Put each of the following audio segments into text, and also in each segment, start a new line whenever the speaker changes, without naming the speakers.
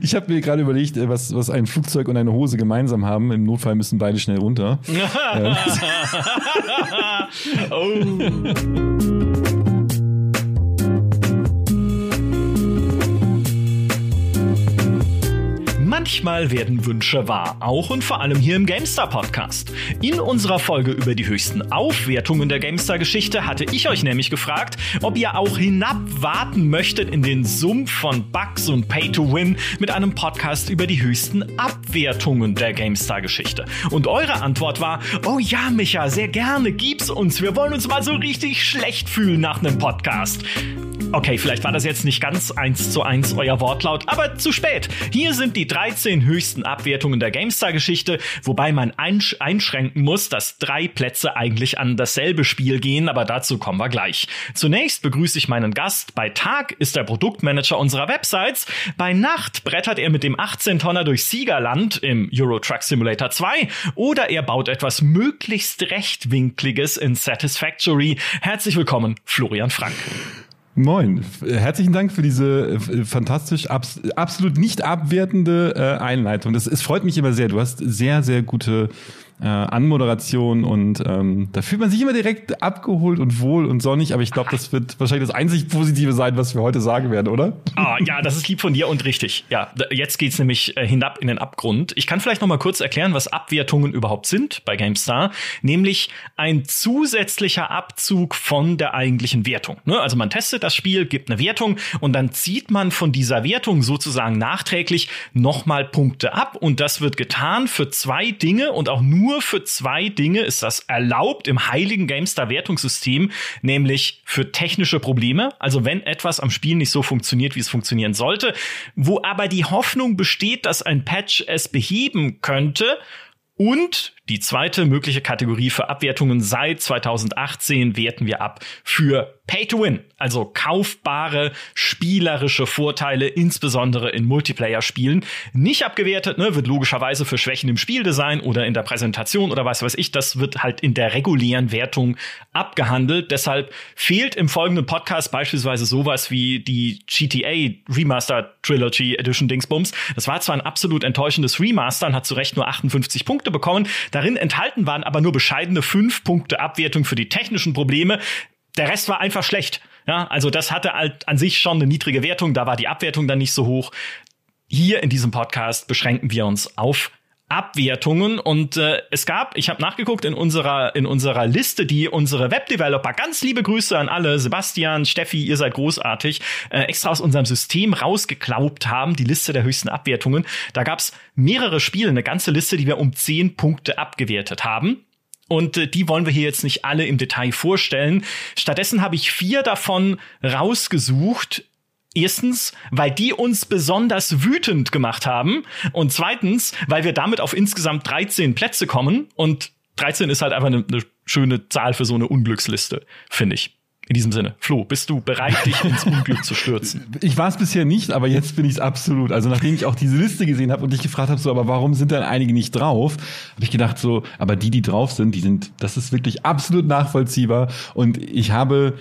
Ich habe mir gerade überlegt, äh, was, was ein Flugzeug und eine Hose gemeinsam haben. Im Notfall müssen beide schnell runter. oh.
Manchmal werden Wünsche wahr, auch und vor allem hier im GameStar Podcast. In unserer Folge über die höchsten Aufwertungen der GameStar Geschichte hatte ich euch nämlich gefragt, ob ihr auch hinabwarten möchtet in den Sumpf von Bugs und Pay to Win mit einem Podcast über die höchsten Abwertungen der GameStar Geschichte. Und eure Antwort war, oh ja, Micha, sehr gerne, gib's uns. Wir wollen uns mal so richtig schlecht fühlen nach einem Podcast. Okay, vielleicht war das jetzt nicht ganz eins zu eins euer Wortlaut, aber zu spät. Hier sind die 13 höchsten Abwertungen der GameStar-Geschichte, wobei man einsch einschränken muss, dass drei Plätze eigentlich an dasselbe Spiel gehen, aber dazu kommen wir gleich. Zunächst begrüße ich meinen Gast. Bei Tag ist er Produktmanager unserer Websites. Bei Nacht brettert er mit dem 18-Tonner durch Siegerland im Euro Truck Simulator 2 oder er baut etwas möglichst rechtwinkliges in Satisfactory. Herzlich willkommen, Florian Frank.
Moin, herzlichen Dank für diese äh, fantastisch, abs absolut nicht abwertende äh, Einleitung. Das, es freut mich immer sehr. Du hast sehr, sehr gute äh, Anmoderation und ähm, da fühlt man sich immer direkt abgeholt und wohl und sonnig, aber ich glaube, das wird wahrscheinlich das einzig Positive sein, was wir heute sagen werden, oder?
Ah, ja, das ist lieb von dir und richtig. Ja, jetzt geht's nämlich äh, hinab in den Abgrund. Ich kann vielleicht noch mal kurz erklären, was Abwertungen überhaupt sind bei GameStar, nämlich ein zusätzlicher Abzug von der eigentlichen Wertung. Ne? Also man testet das Spiel, gibt eine Wertung und dann zieht man von dieser Wertung sozusagen nachträglich noch mal Punkte ab und das wird getan für zwei Dinge und auch nur nur für zwei Dinge ist das erlaubt im heiligen GameStar-Wertungssystem, nämlich für technische Probleme, also wenn etwas am Spiel nicht so funktioniert, wie es funktionieren sollte, wo aber die Hoffnung besteht, dass ein Patch es beheben könnte und die zweite mögliche Kategorie für Abwertungen seit 2018 werten wir ab für Pay to Win, also kaufbare spielerische Vorteile, insbesondere in Multiplayer-Spielen. Nicht abgewertet, ne, wird logischerweise für Schwächen im Spieldesign oder in der Präsentation oder was weiß ich, das wird halt in der regulären Wertung abgehandelt. Deshalb fehlt im folgenden Podcast beispielsweise sowas wie die GTA Remaster Trilogy Edition Dingsbums. Das war zwar ein absolut enttäuschendes Remaster und hat zu Recht nur 58 Punkte bekommen. Darin enthalten waren aber nur bescheidene fünf Punkte Abwertung für die technischen Probleme. Der Rest war einfach schlecht. Ja, also das hatte halt an sich schon eine niedrige Wertung, da war die Abwertung dann nicht so hoch. Hier in diesem Podcast beschränken wir uns auf Abwertungen und äh, es gab, ich habe nachgeguckt in unserer in unserer Liste, die unsere Webdeveloper, ganz liebe Grüße an alle, Sebastian, Steffi, ihr seid großartig, äh, extra aus unserem System rausgeklaubt haben, die Liste der höchsten Abwertungen. Da gab's mehrere Spiele, eine ganze Liste, die wir um zehn Punkte abgewertet haben. Und äh, die wollen wir hier jetzt nicht alle im Detail vorstellen. Stattdessen habe ich vier davon rausgesucht, Erstens, weil die uns besonders wütend gemacht haben. Und zweitens, weil wir damit auf insgesamt 13 Plätze kommen. Und 13 ist halt einfach eine, eine schöne Zahl für so eine Unglücksliste, finde ich. In diesem Sinne, Flo, bist du bereit, dich ins Unglück zu stürzen?
Ich war es bisher nicht, aber jetzt bin ich es absolut. Also nachdem ich auch diese Liste gesehen habe und dich gefragt habe, so, aber warum sind dann einige nicht drauf, habe ich gedacht so, aber die, die drauf sind, die sind, das ist wirklich absolut nachvollziehbar. Und ich habe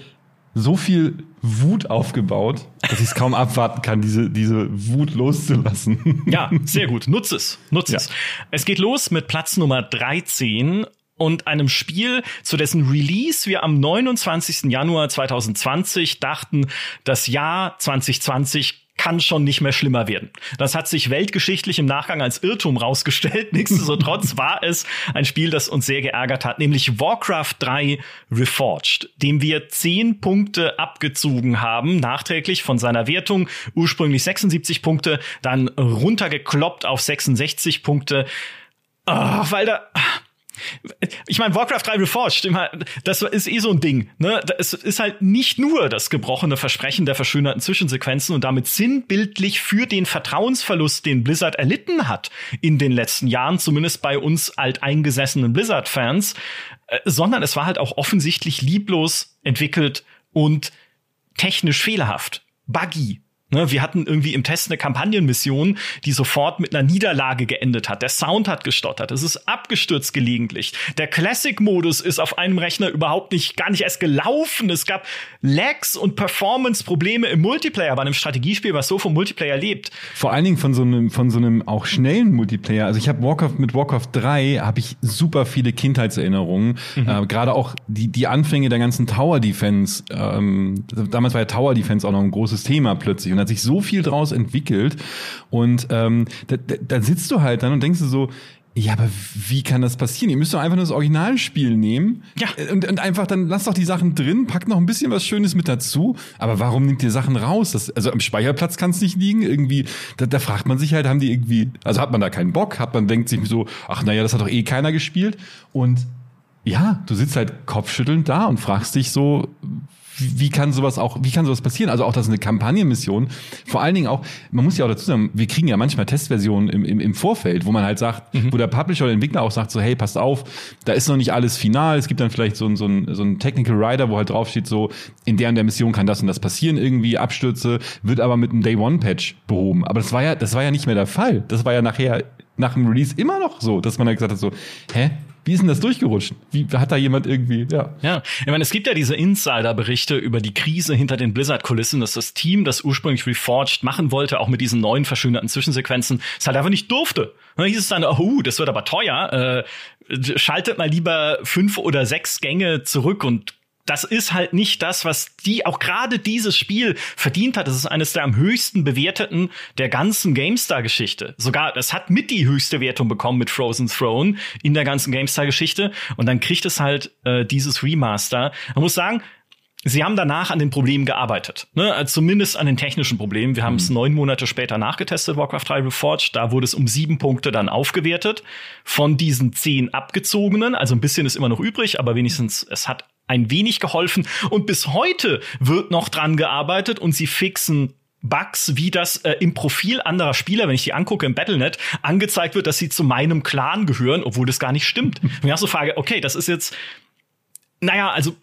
so viel Wut aufgebaut, dass ich es kaum abwarten kann, diese, diese Wut loszulassen.
Ja, sehr gut. Nutz es. Nutz ja. es. Es geht los mit Platz Nummer 13 und einem Spiel, zu dessen Release wir am 29. Januar 2020 dachten, das Jahr 2020 kann schon nicht mehr schlimmer werden. Das hat sich weltgeschichtlich im Nachgang als Irrtum rausgestellt. Nichtsdestotrotz war es ein Spiel, das uns sehr geärgert hat, nämlich Warcraft 3 Reforged, dem wir 10 Punkte abgezogen haben, nachträglich von seiner Wertung. Ursprünglich 76 Punkte, dann runtergekloppt auf 66 Punkte. Oh, weil da, ich meine, Warcraft 3 Reforged, das ist eh so ein Ding. Ne? Es ist halt nicht nur das gebrochene Versprechen der verschönerten Zwischensequenzen und damit sinnbildlich für den Vertrauensverlust, den Blizzard erlitten hat in den letzten Jahren, zumindest bei uns alteingesessenen Blizzard-Fans, äh, sondern es war halt auch offensichtlich lieblos entwickelt und technisch fehlerhaft, buggy, wir hatten irgendwie im Test eine Kampagnenmission, die sofort mit einer Niederlage geendet hat. Der Sound hat gestottert. Es ist abgestürzt gelegentlich. Der Classic-Modus ist auf einem Rechner überhaupt nicht, gar nicht erst gelaufen. Es gab Lags und Performance-Probleme im Multiplayer bei einem Strategiespiel, was so vom Multiplayer lebt.
Vor allen Dingen von so einem, von so einem auch schnellen Multiplayer. Also ich habe Warcraft mit Warcraft 3 habe ich super viele Kindheitserinnerungen. Mhm. Äh, Gerade auch die, die Anfänge der ganzen Tower Defense. Ähm, damals war ja Tower Defense auch noch ein großes Thema plötzlich. Und hat sich so viel draus entwickelt. Und ähm, da, da, da sitzt du halt dann und denkst du so, ja, aber wie kann das passieren? Ihr müsst doch einfach nur das Originalspiel nehmen. Ja. Und, und einfach dann lasst doch die Sachen drin, packt noch ein bisschen was Schönes mit dazu. Aber warum nimmt ihr Sachen raus? Das, also am Speicherplatz kann es nicht liegen. Irgendwie, da, da fragt man sich halt, haben die irgendwie, also hat man da keinen Bock? Hat man denkt sich so, ach naja, das hat doch eh keiner gespielt. Und ja, du sitzt halt kopfschüttelnd da und fragst dich so, wie kann sowas auch, wie kann sowas passieren? Also auch das ist eine Kampagnenmission. Vor allen Dingen auch, man muss ja auch dazu sagen, wir kriegen ja manchmal Testversionen im, im, im Vorfeld, wo man halt sagt, mhm. wo der Publisher oder Entwickler auch sagt so, hey, passt auf, da ist noch nicht alles final. Es gibt dann vielleicht so, so, ein so ein Technical Rider, wo halt draufsteht so, in der und der Mission kann das und das passieren irgendwie, Abstürze, wird aber mit einem Day One Patch behoben. Aber das war ja, das war ja nicht mehr der Fall. Das war ja nachher nach dem Release immer noch so, dass man halt gesagt hat so, hä, wie ist denn das durchgerutscht? Wie hat da jemand irgendwie, ja.
Ja, ich meine, es gibt ja diese Insider-Berichte über die Krise hinter den Blizzard-Kulissen, dass das Team, das ursprünglich Reforged machen wollte, auch mit diesen neuen verschönerten Zwischensequenzen, es halt einfach nicht durfte. Dann hieß es dann, oh, das wird aber teuer, äh, schaltet mal lieber fünf oder sechs Gänge zurück und das ist halt nicht das, was die, auch gerade dieses Spiel verdient hat. Das ist eines der am höchsten bewerteten der ganzen GameStar-Geschichte. Sogar, es hat mit die höchste Wertung bekommen mit Frozen Throne in der ganzen GameStar-Geschichte. Und dann kriegt es halt äh, dieses Remaster. Man muss sagen, Sie haben danach an den Problemen gearbeitet, ne? Also zumindest an den technischen Problemen. Wir haben es mhm. neun Monate später nachgetestet, Warcraft 3 Reforged. Da wurde es um sieben Punkte dann aufgewertet. Von diesen zehn abgezogenen, also ein bisschen ist immer noch übrig, aber wenigstens es hat ein wenig geholfen. Und bis heute wird noch dran gearbeitet und sie fixen Bugs, wie das äh, im Profil anderer Spieler, wenn ich die angucke im Battlenet, angezeigt wird, dass sie zu meinem Clan gehören, obwohl das gar nicht stimmt. Und ich so frage, okay, das ist jetzt, naja, also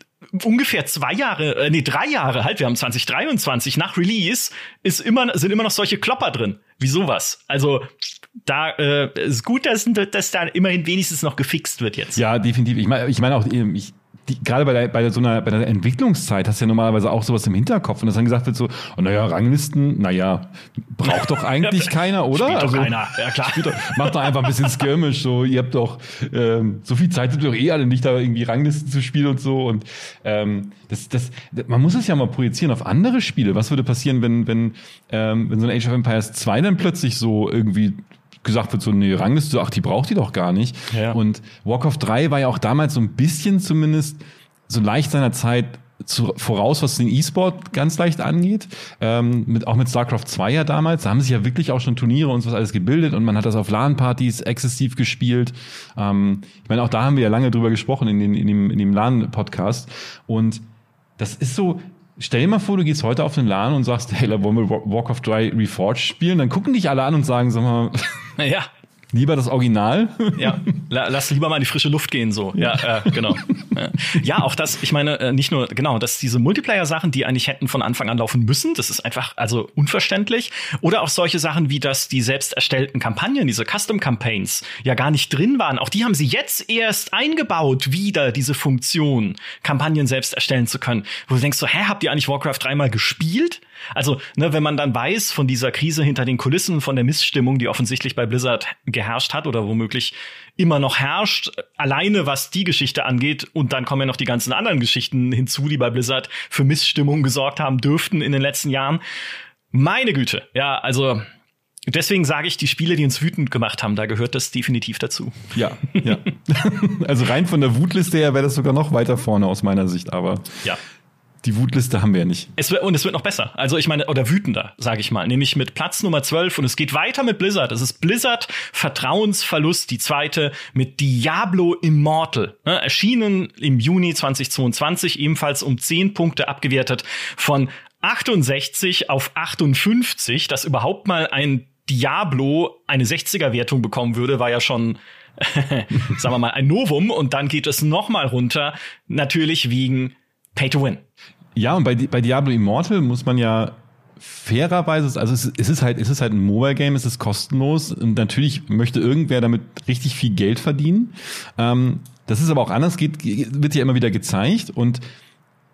ungefähr zwei Jahre, äh, nee, drei Jahre halt, wir haben 2023 nach Release, ist immer, sind immer noch solche Klopper drin. Wie sowas. Also, da äh, ist gut, dass, dass da immerhin wenigstens noch gefixt wird jetzt.
Ja, definitiv. Ich meine ich mein auch, ich, die, gerade bei der, bei der, so einer, bei der Entwicklungszeit hast du ja normalerweise auch sowas im Hinterkopf und dass dann gesagt wird so, oh, naja, Ranglisten, naja, braucht doch eigentlich keiner, oder?
Spielt also, doch keiner, ja klar.
Doch, macht doch einfach ein bisschen Skirmish, so, ihr habt doch, ähm, so viel Zeit habt ihr doch eh alle nicht, da irgendwie Ranglisten zu spielen und so und, ähm, das, das, man muss es ja mal projizieren auf andere Spiele. Was würde passieren, wenn, wenn, ähm, wenn so ein Age of Empires 2 dann plötzlich so irgendwie gesagt wird, so eine Rangliste, ach, die braucht die doch gar nicht. Ja. Und Warcraft 3 war ja auch damals so ein bisschen zumindest so leicht seiner Zeit zu, voraus, was den E-Sport ganz leicht angeht. Ähm, mit, auch mit StarCraft 2 ja damals. Da haben sich ja wirklich auch schon Turniere und so was alles gebildet und man hat das auf LAN-Partys exzessiv gespielt. Ähm, ich meine, auch da haben wir ja lange drüber gesprochen in, den, in dem, in dem LAN-Podcast. Und das ist so, Stell dir mal vor, du gehst heute auf den LAN und sagst, hey, wollen wir Warcraft 3 Reforged spielen? Dann gucken dich alle an und sagen, sag mal,
ja.
Lieber das Original?
Ja, lass lieber mal in die frische Luft gehen, so. Ja, äh, genau. Ja, auch das, ich meine, äh, nicht nur, genau, dass diese Multiplayer-Sachen, die eigentlich hätten von Anfang an laufen müssen, das ist einfach, also unverständlich. Oder auch solche Sachen wie, dass die selbst erstellten Kampagnen, diese Custom-Campaigns, ja gar nicht drin waren. Auch die haben sie jetzt erst eingebaut, wieder diese Funktion, Kampagnen selbst erstellen zu können. Wo du denkst so, hä, habt ihr eigentlich Warcraft dreimal gespielt? Also, ne, wenn man dann weiß von dieser Krise hinter den Kulissen, von der Missstimmung, die offensichtlich bei Blizzard geherrscht hat oder womöglich immer noch herrscht, alleine was die Geschichte angeht, und dann kommen ja noch die ganzen anderen Geschichten hinzu, die bei Blizzard für Missstimmung gesorgt haben dürften in den letzten Jahren. Meine Güte, ja, also Deswegen sage ich, die Spiele, die uns wütend gemacht haben, da gehört das definitiv dazu.
Ja, ja. also rein von der Wutliste her wäre das sogar noch weiter vorne aus meiner Sicht, aber
ja
die Wutliste haben wir ja nicht.
Es wird, und es wird noch besser. Also ich meine, oder wütender, sage ich mal. Nämlich mit Platz Nummer 12 und es geht weiter mit Blizzard. Es ist Blizzard Vertrauensverlust, die zweite mit Diablo Immortal. Ne, erschienen im Juni 2022, ebenfalls um 10 Punkte abgewertet von 68 auf 58. Dass überhaupt mal ein Diablo eine 60er-Wertung bekommen würde, war ja schon sagen wir mal, ein Novum und dann geht es noch mal runter, natürlich wegen Pay to Win.
Ja, und bei, bei Diablo Immortal muss man ja fairerweise, also es, es ist halt, es ist halt ein Mobile Game, es ist kostenlos und natürlich möchte irgendwer damit richtig viel Geld verdienen. Ähm, das ist aber auch anders, geht, wird ja immer wieder gezeigt und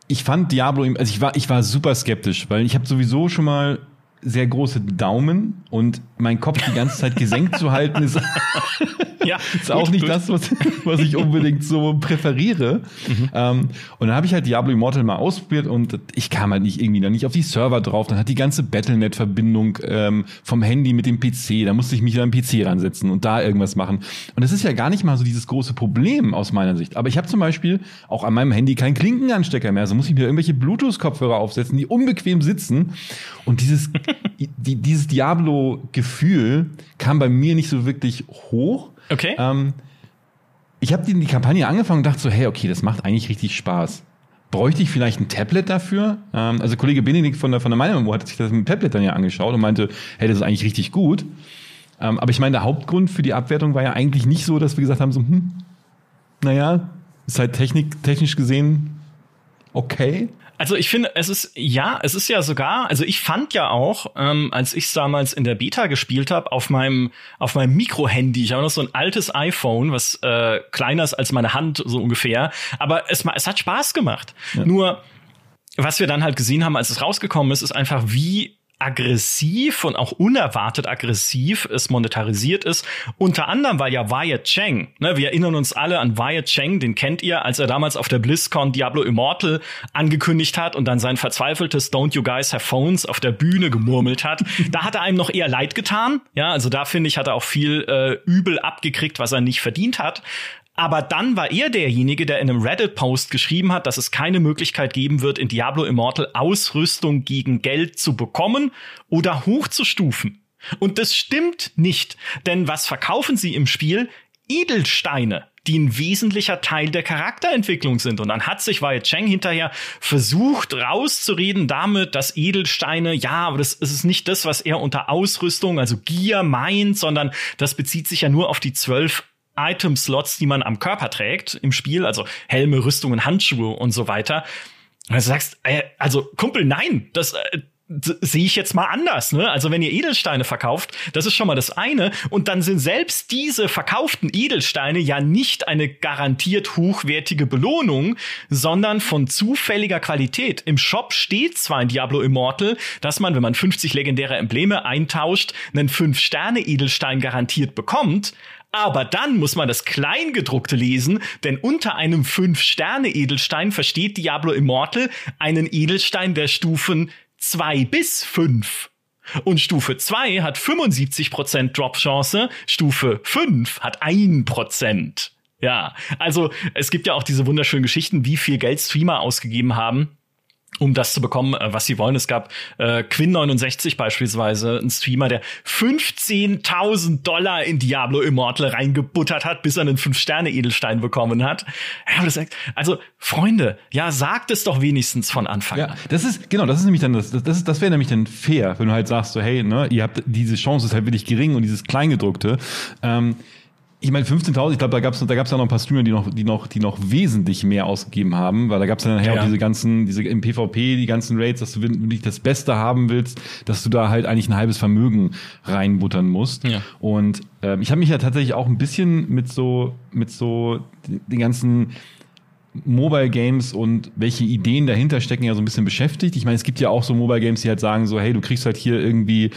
ich fand Diablo, also ich war, ich war super skeptisch, weil ich habe sowieso schon mal sehr große Daumen und mein Kopf die ganze Zeit gesenkt zu halten ist, ja, ist auch nicht gut. das, was, was ich unbedingt so präferiere. Mhm. Ähm, und dann habe ich halt Diablo Immortal mal ausprobiert und ich kam halt nicht irgendwie dann nicht auf die Server drauf. Dann hat die ganze Battlenet-Verbindung ähm, vom Handy mit dem PC, da musste ich mich an den PC ransetzen und da irgendwas machen. Und das ist ja gar nicht mal so dieses große Problem aus meiner Sicht. Aber ich habe zum Beispiel auch an meinem Handy keinen Klinkenanstecker mehr. Also muss ich mir irgendwelche Bluetooth-Kopfhörer aufsetzen, die unbequem sitzen. Und dieses die, dieses Diablo-Gefühl kam bei mir nicht so wirklich hoch.
Okay.
Ähm, ich habe die, die Kampagne angefangen und dachte so, hey, okay, das macht eigentlich richtig Spaß. Bräuchte ich vielleicht ein Tablet dafür? Ähm, also Kollege Benedikt von der, von der Meinung hat sich das mit dem Tablet dann ja angeschaut und meinte, hey, das ist eigentlich richtig gut. Ähm, aber ich meine, der Hauptgrund für die Abwertung war ja eigentlich nicht so, dass wir gesagt haben, so, hm, naja, ist halt Technik, technisch gesehen okay.
Also ich finde, es ist ja, es ist ja sogar, also ich fand ja auch, ähm, als ich damals in der Beta gespielt habe, auf meinem auf meinem Mikro-Handy, ich habe noch so ein altes iPhone, was äh, kleiner ist als meine Hand so ungefähr, aber es, es hat Spaß gemacht. Ja. Nur was wir dann halt gesehen haben, als es rausgekommen ist, ist einfach wie aggressiv und auch unerwartet aggressiv es monetarisiert ist. Unter anderem war ja Wyatt Cheng. Ne, wir erinnern uns alle an Wyatt Cheng, den kennt ihr, als er damals auf der BlizzCon Diablo Immortal angekündigt hat und dann sein verzweifeltes Don't You Guys Have Phones auf der Bühne gemurmelt hat. da hat er einem noch eher leid getan. Ja, also da finde ich, hat er auch viel äh, übel abgekriegt, was er nicht verdient hat. Aber dann war er derjenige, der in einem Reddit-Post geschrieben hat, dass es keine Möglichkeit geben wird, in Diablo Immortal Ausrüstung gegen Geld zu bekommen oder hochzustufen. Und das stimmt nicht, denn was verkaufen sie im Spiel? Edelsteine, die ein wesentlicher Teil der Charakterentwicklung sind. Und dann hat sich Wei Cheng hinterher versucht rauszureden damit, dass Edelsteine, ja, aber das, ist nicht das, was er unter Ausrüstung, also Gier meint, sondern das bezieht sich ja nur auf die zwölf Item-Slots, die man am Körper trägt im Spiel, also Helme, Rüstungen, Handschuhe und so weiter. Und du sagst, äh, also Kumpel, nein, das äh, sehe ich jetzt mal anders. Ne? Also wenn ihr Edelsteine verkauft, das ist schon mal das eine. Und dann sind selbst diese verkauften Edelsteine ja nicht eine garantiert hochwertige Belohnung, sondern von zufälliger Qualität. Im Shop steht zwar in Diablo Immortal, dass man, wenn man 50 legendäre Embleme eintauscht, einen 5-Sterne-Edelstein garantiert bekommt. Aber dann muss man das Kleingedruckte lesen, denn unter einem 5-Sterne-Edelstein versteht Diablo Immortal einen Edelstein der Stufen 2 bis 5. Und Stufe 2 hat 75% Drop-Chance, Stufe 5 hat 1%. Ja, also es gibt ja auch diese wunderschönen Geschichten, wie viel Geld Streamer ausgegeben haben um das zu bekommen, äh, was sie wollen. Es gab äh, Quinn69 beispielsweise, ein Streamer, der 15.000 Dollar in Diablo Immortal reingebuttert hat, bis er einen 5-Sterne-Edelstein bekommen hat. Also, Freunde, ja, sagt es doch wenigstens von Anfang
an. Ja, das ist, genau, das ist nämlich dann, das, das, das, das wäre nämlich dann fair, wenn du halt sagst, so, hey, ne, ihr habt, diese Chance ist halt wirklich gering und dieses Kleingedruckte. Ähm, ich meine, 15.000, ich glaube, da gab es da gab's ja noch ein paar Streamer, die noch, die noch, die noch wesentlich mehr ausgegeben haben, weil da gab es ja nachher ja. auch diese ganzen, diese im PvP, die ganzen Raids, dass du wirklich das Beste haben willst, dass du da halt eigentlich ein halbes Vermögen reinbuttern musst. Ja. Und äh, ich habe mich ja tatsächlich auch ein bisschen mit so, mit so den ganzen Mobile Games und welche Ideen dahinter stecken ja so ein bisschen beschäftigt. Ich meine, es gibt ja auch so Mobile Games, die halt sagen so, hey, du kriegst halt hier irgendwie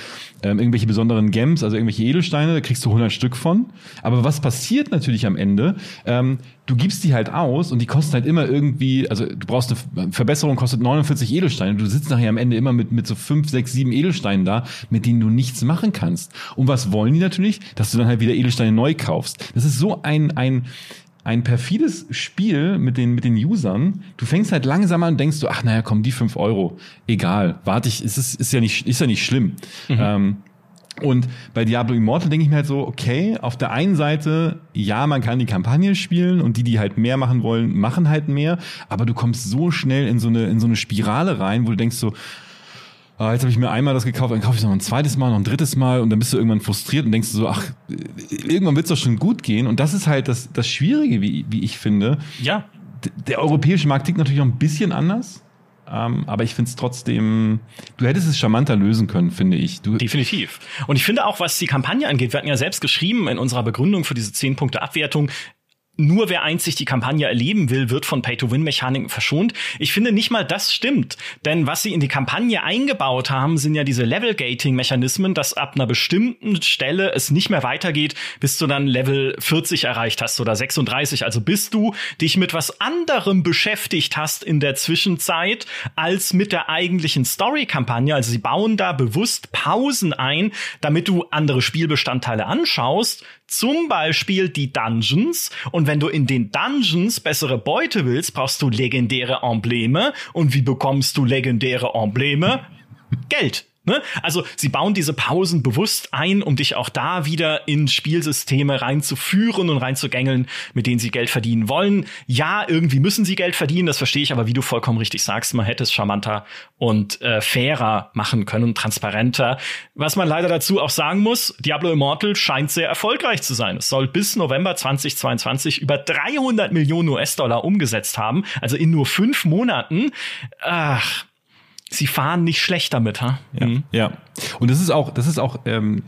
ähm, irgendwelche besonderen Gems, also irgendwelche Edelsteine, da kriegst du 100 Stück von. Aber was passiert natürlich am Ende? Ähm, du gibst die halt aus und die kosten halt immer irgendwie, also du brauchst eine Verbesserung, kostet 49 Edelsteine. Du sitzt nachher am Ende immer mit, mit so 5, 6, 7 Edelsteinen da, mit denen du nichts machen kannst. Und was wollen die natürlich? Dass du dann halt wieder Edelsteine neu kaufst. Das ist so ein, ein, ein perfides Spiel mit den, mit den Usern. Du fängst halt langsam an und denkst du, ach naja, komm, die fünf Euro, egal, warte ich, ist, ist, ist ja nicht, ist ja nicht schlimm. Mhm. Ähm, und bei Diablo Immortal denke ich mir halt so, okay, auf der einen Seite, ja, man kann die Kampagne spielen und die, die halt mehr machen wollen, machen halt mehr, aber du kommst so schnell in so eine, in so eine Spirale rein, wo du denkst so, ah, jetzt habe ich mir einmal das gekauft, dann kaufe ich es noch ein zweites Mal, noch ein drittes Mal und dann bist du irgendwann frustriert und denkst du so, ach, irgendwann wird es doch schon gut gehen. Und das ist halt das, das Schwierige, wie, wie ich finde.
Ja.
Der europäische Markt tickt natürlich noch ein bisschen anders. Ähm, aber ich finde es trotzdem, du hättest es charmanter lösen können, finde ich. Du
Definitiv. Und ich finde auch, was die Kampagne angeht, wir hatten ja selbst geschrieben in unserer Begründung für diese 10 Punkte Abwertung, nur wer einzig die Kampagne erleben will, wird von Pay-to-Win-Mechaniken verschont. Ich finde nicht mal das stimmt. Denn was sie in die Kampagne eingebaut haben, sind ja diese Level-Gating-Mechanismen, dass ab einer bestimmten Stelle es nicht mehr weitergeht, bis du dann Level 40 erreicht hast oder 36. Also bis du dich mit was anderem beschäftigt hast in der Zwischenzeit als mit der eigentlichen Story-Kampagne. Also sie bauen da bewusst Pausen ein, damit du andere Spielbestandteile anschaust, zum Beispiel die Dungeons. Und wenn du in den Dungeons bessere Beute willst, brauchst du legendäre Embleme. Und wie bekommst du legendäre Embleme? Geld. Ne? Also sie bauen diese Pausen bewusst ein, um dich auch da wieder in Spielsysteme reinzuführen und reinzugängeln, mit denen sie Geld verdienen wollen. Ja, irgendwie müssen sie Geld verdienen, das verstehe ich, aber wie du vollkommen richtig sagst, man hätte es charmanter und äh, fairer machen können, transparenter. Was man leider dazu auch sagen muss, Diablo Immortal scheint sehr erfolgreich zu sein. Es soll bis November 2022 über 300 Millionen US-Dollar umgesetzt haben, also in nur fünf Monaten. Ach, sie fahren nicht schlecht damit, ha?
Ja. Mhm. ja. Und das ist auch, das ist auch, ähm,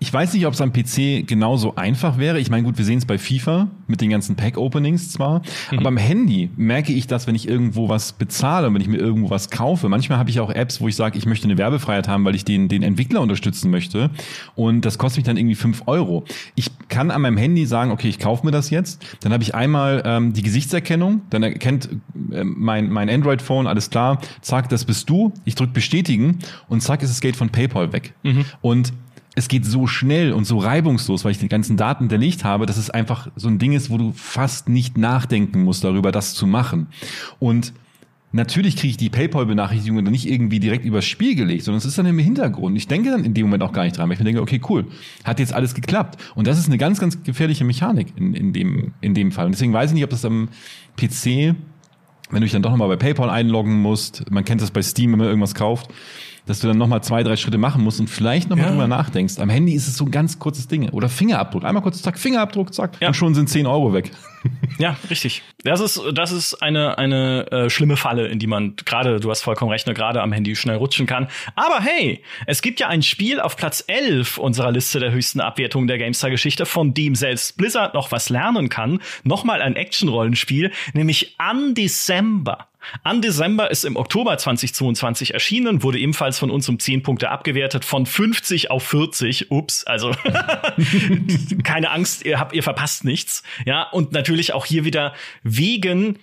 ich weiß nicht, ob es am PC genauso einfach wäre. Ich meine, gut, wir sehen es bei FIFA mit den ganzen Pack-Openings zwar, mhm. aber am Handy merke ich das, wenn ich irgendwo was bezahle, wenn ich mir irgendwo was kaufe. Manchmal habe ich auch Apps, wo ich sage, ich möchte eine Werbefreiheit haben, weil ich den, den Entwickler unterstützen möchte. Und das kostet mich dann irgendwie fünf Euro. Ich kann an meinem Handy sagen, okay, ich kaufe mir das jetzt. Dann habe ich einmal ähm, die Gesichtserkennung, dann erkennt äh, mein, mein Android-Phone, alles klar, zack, das bist du. Ich drücke bestätigen und zack, ist das Geld von PayPal weg. Mhm. Und es geht so schnell und so reibungslos, weil ich die ganzen Daten hinterlegt habe, dass es einfach so ein Ding ist, wo du fast nicht nachdenken musst darüber, das zu machen. Und Natürlich kriege ich die PayPal-Benachrichtigung dann nicht irgendwie direkt übers Spiel gelegt, sondern es ist dann im Hintergrund. Ich denke dann in dem Moment auch gar nicht dran, weil ich mir denke, okay, cool, hat jetzt alles geklappt. Und das ist eine ganz, ganz gefährliche Mechanik in, in, dem, in dem Fall. Und deswegen weiß ich nicht, ob das am PC, wenn du dich dann doch nochmal bei PayPal einloggen musst, man kennt das bei Steam, wenn man irgendwas kauft, dass du dann nochmal zwei, drei Schritte machen musst und vielleicht nochmal ja. drüber nachdenkst. Am Handy ist es so ein ganz kurzes Ding. Oder Fingerabdruck. Einmal kurz, zack, Fingerabdruck, zack. Ja. Und schon sind zehn Euro weg.
Ja, richtig. Das ist, das ist eine, eine äh, schlimme Falle, in die man gerade, du hast vollkommen recht, ne, gerade am Handy schnell rutschen kann. Aber hey, es gibt ja ein Spiel auf Platz 11 unserer Liste der höchsten Abwertungen der GameStar-Geschichte, von dem selbst Blizzard noch was lernen kann. Nochmal ein Action-Rollenspiel, nämlich Undecember. Undecember ist im Oktober 2022 erschienen, wurde ebenfalls von uns um 10 Punkte abgewertet, von 50 auf 40. Ups, also keine Angst, ihr habt, ihr verpasst nichts. Ja, und natürlich auch hier wieder wegen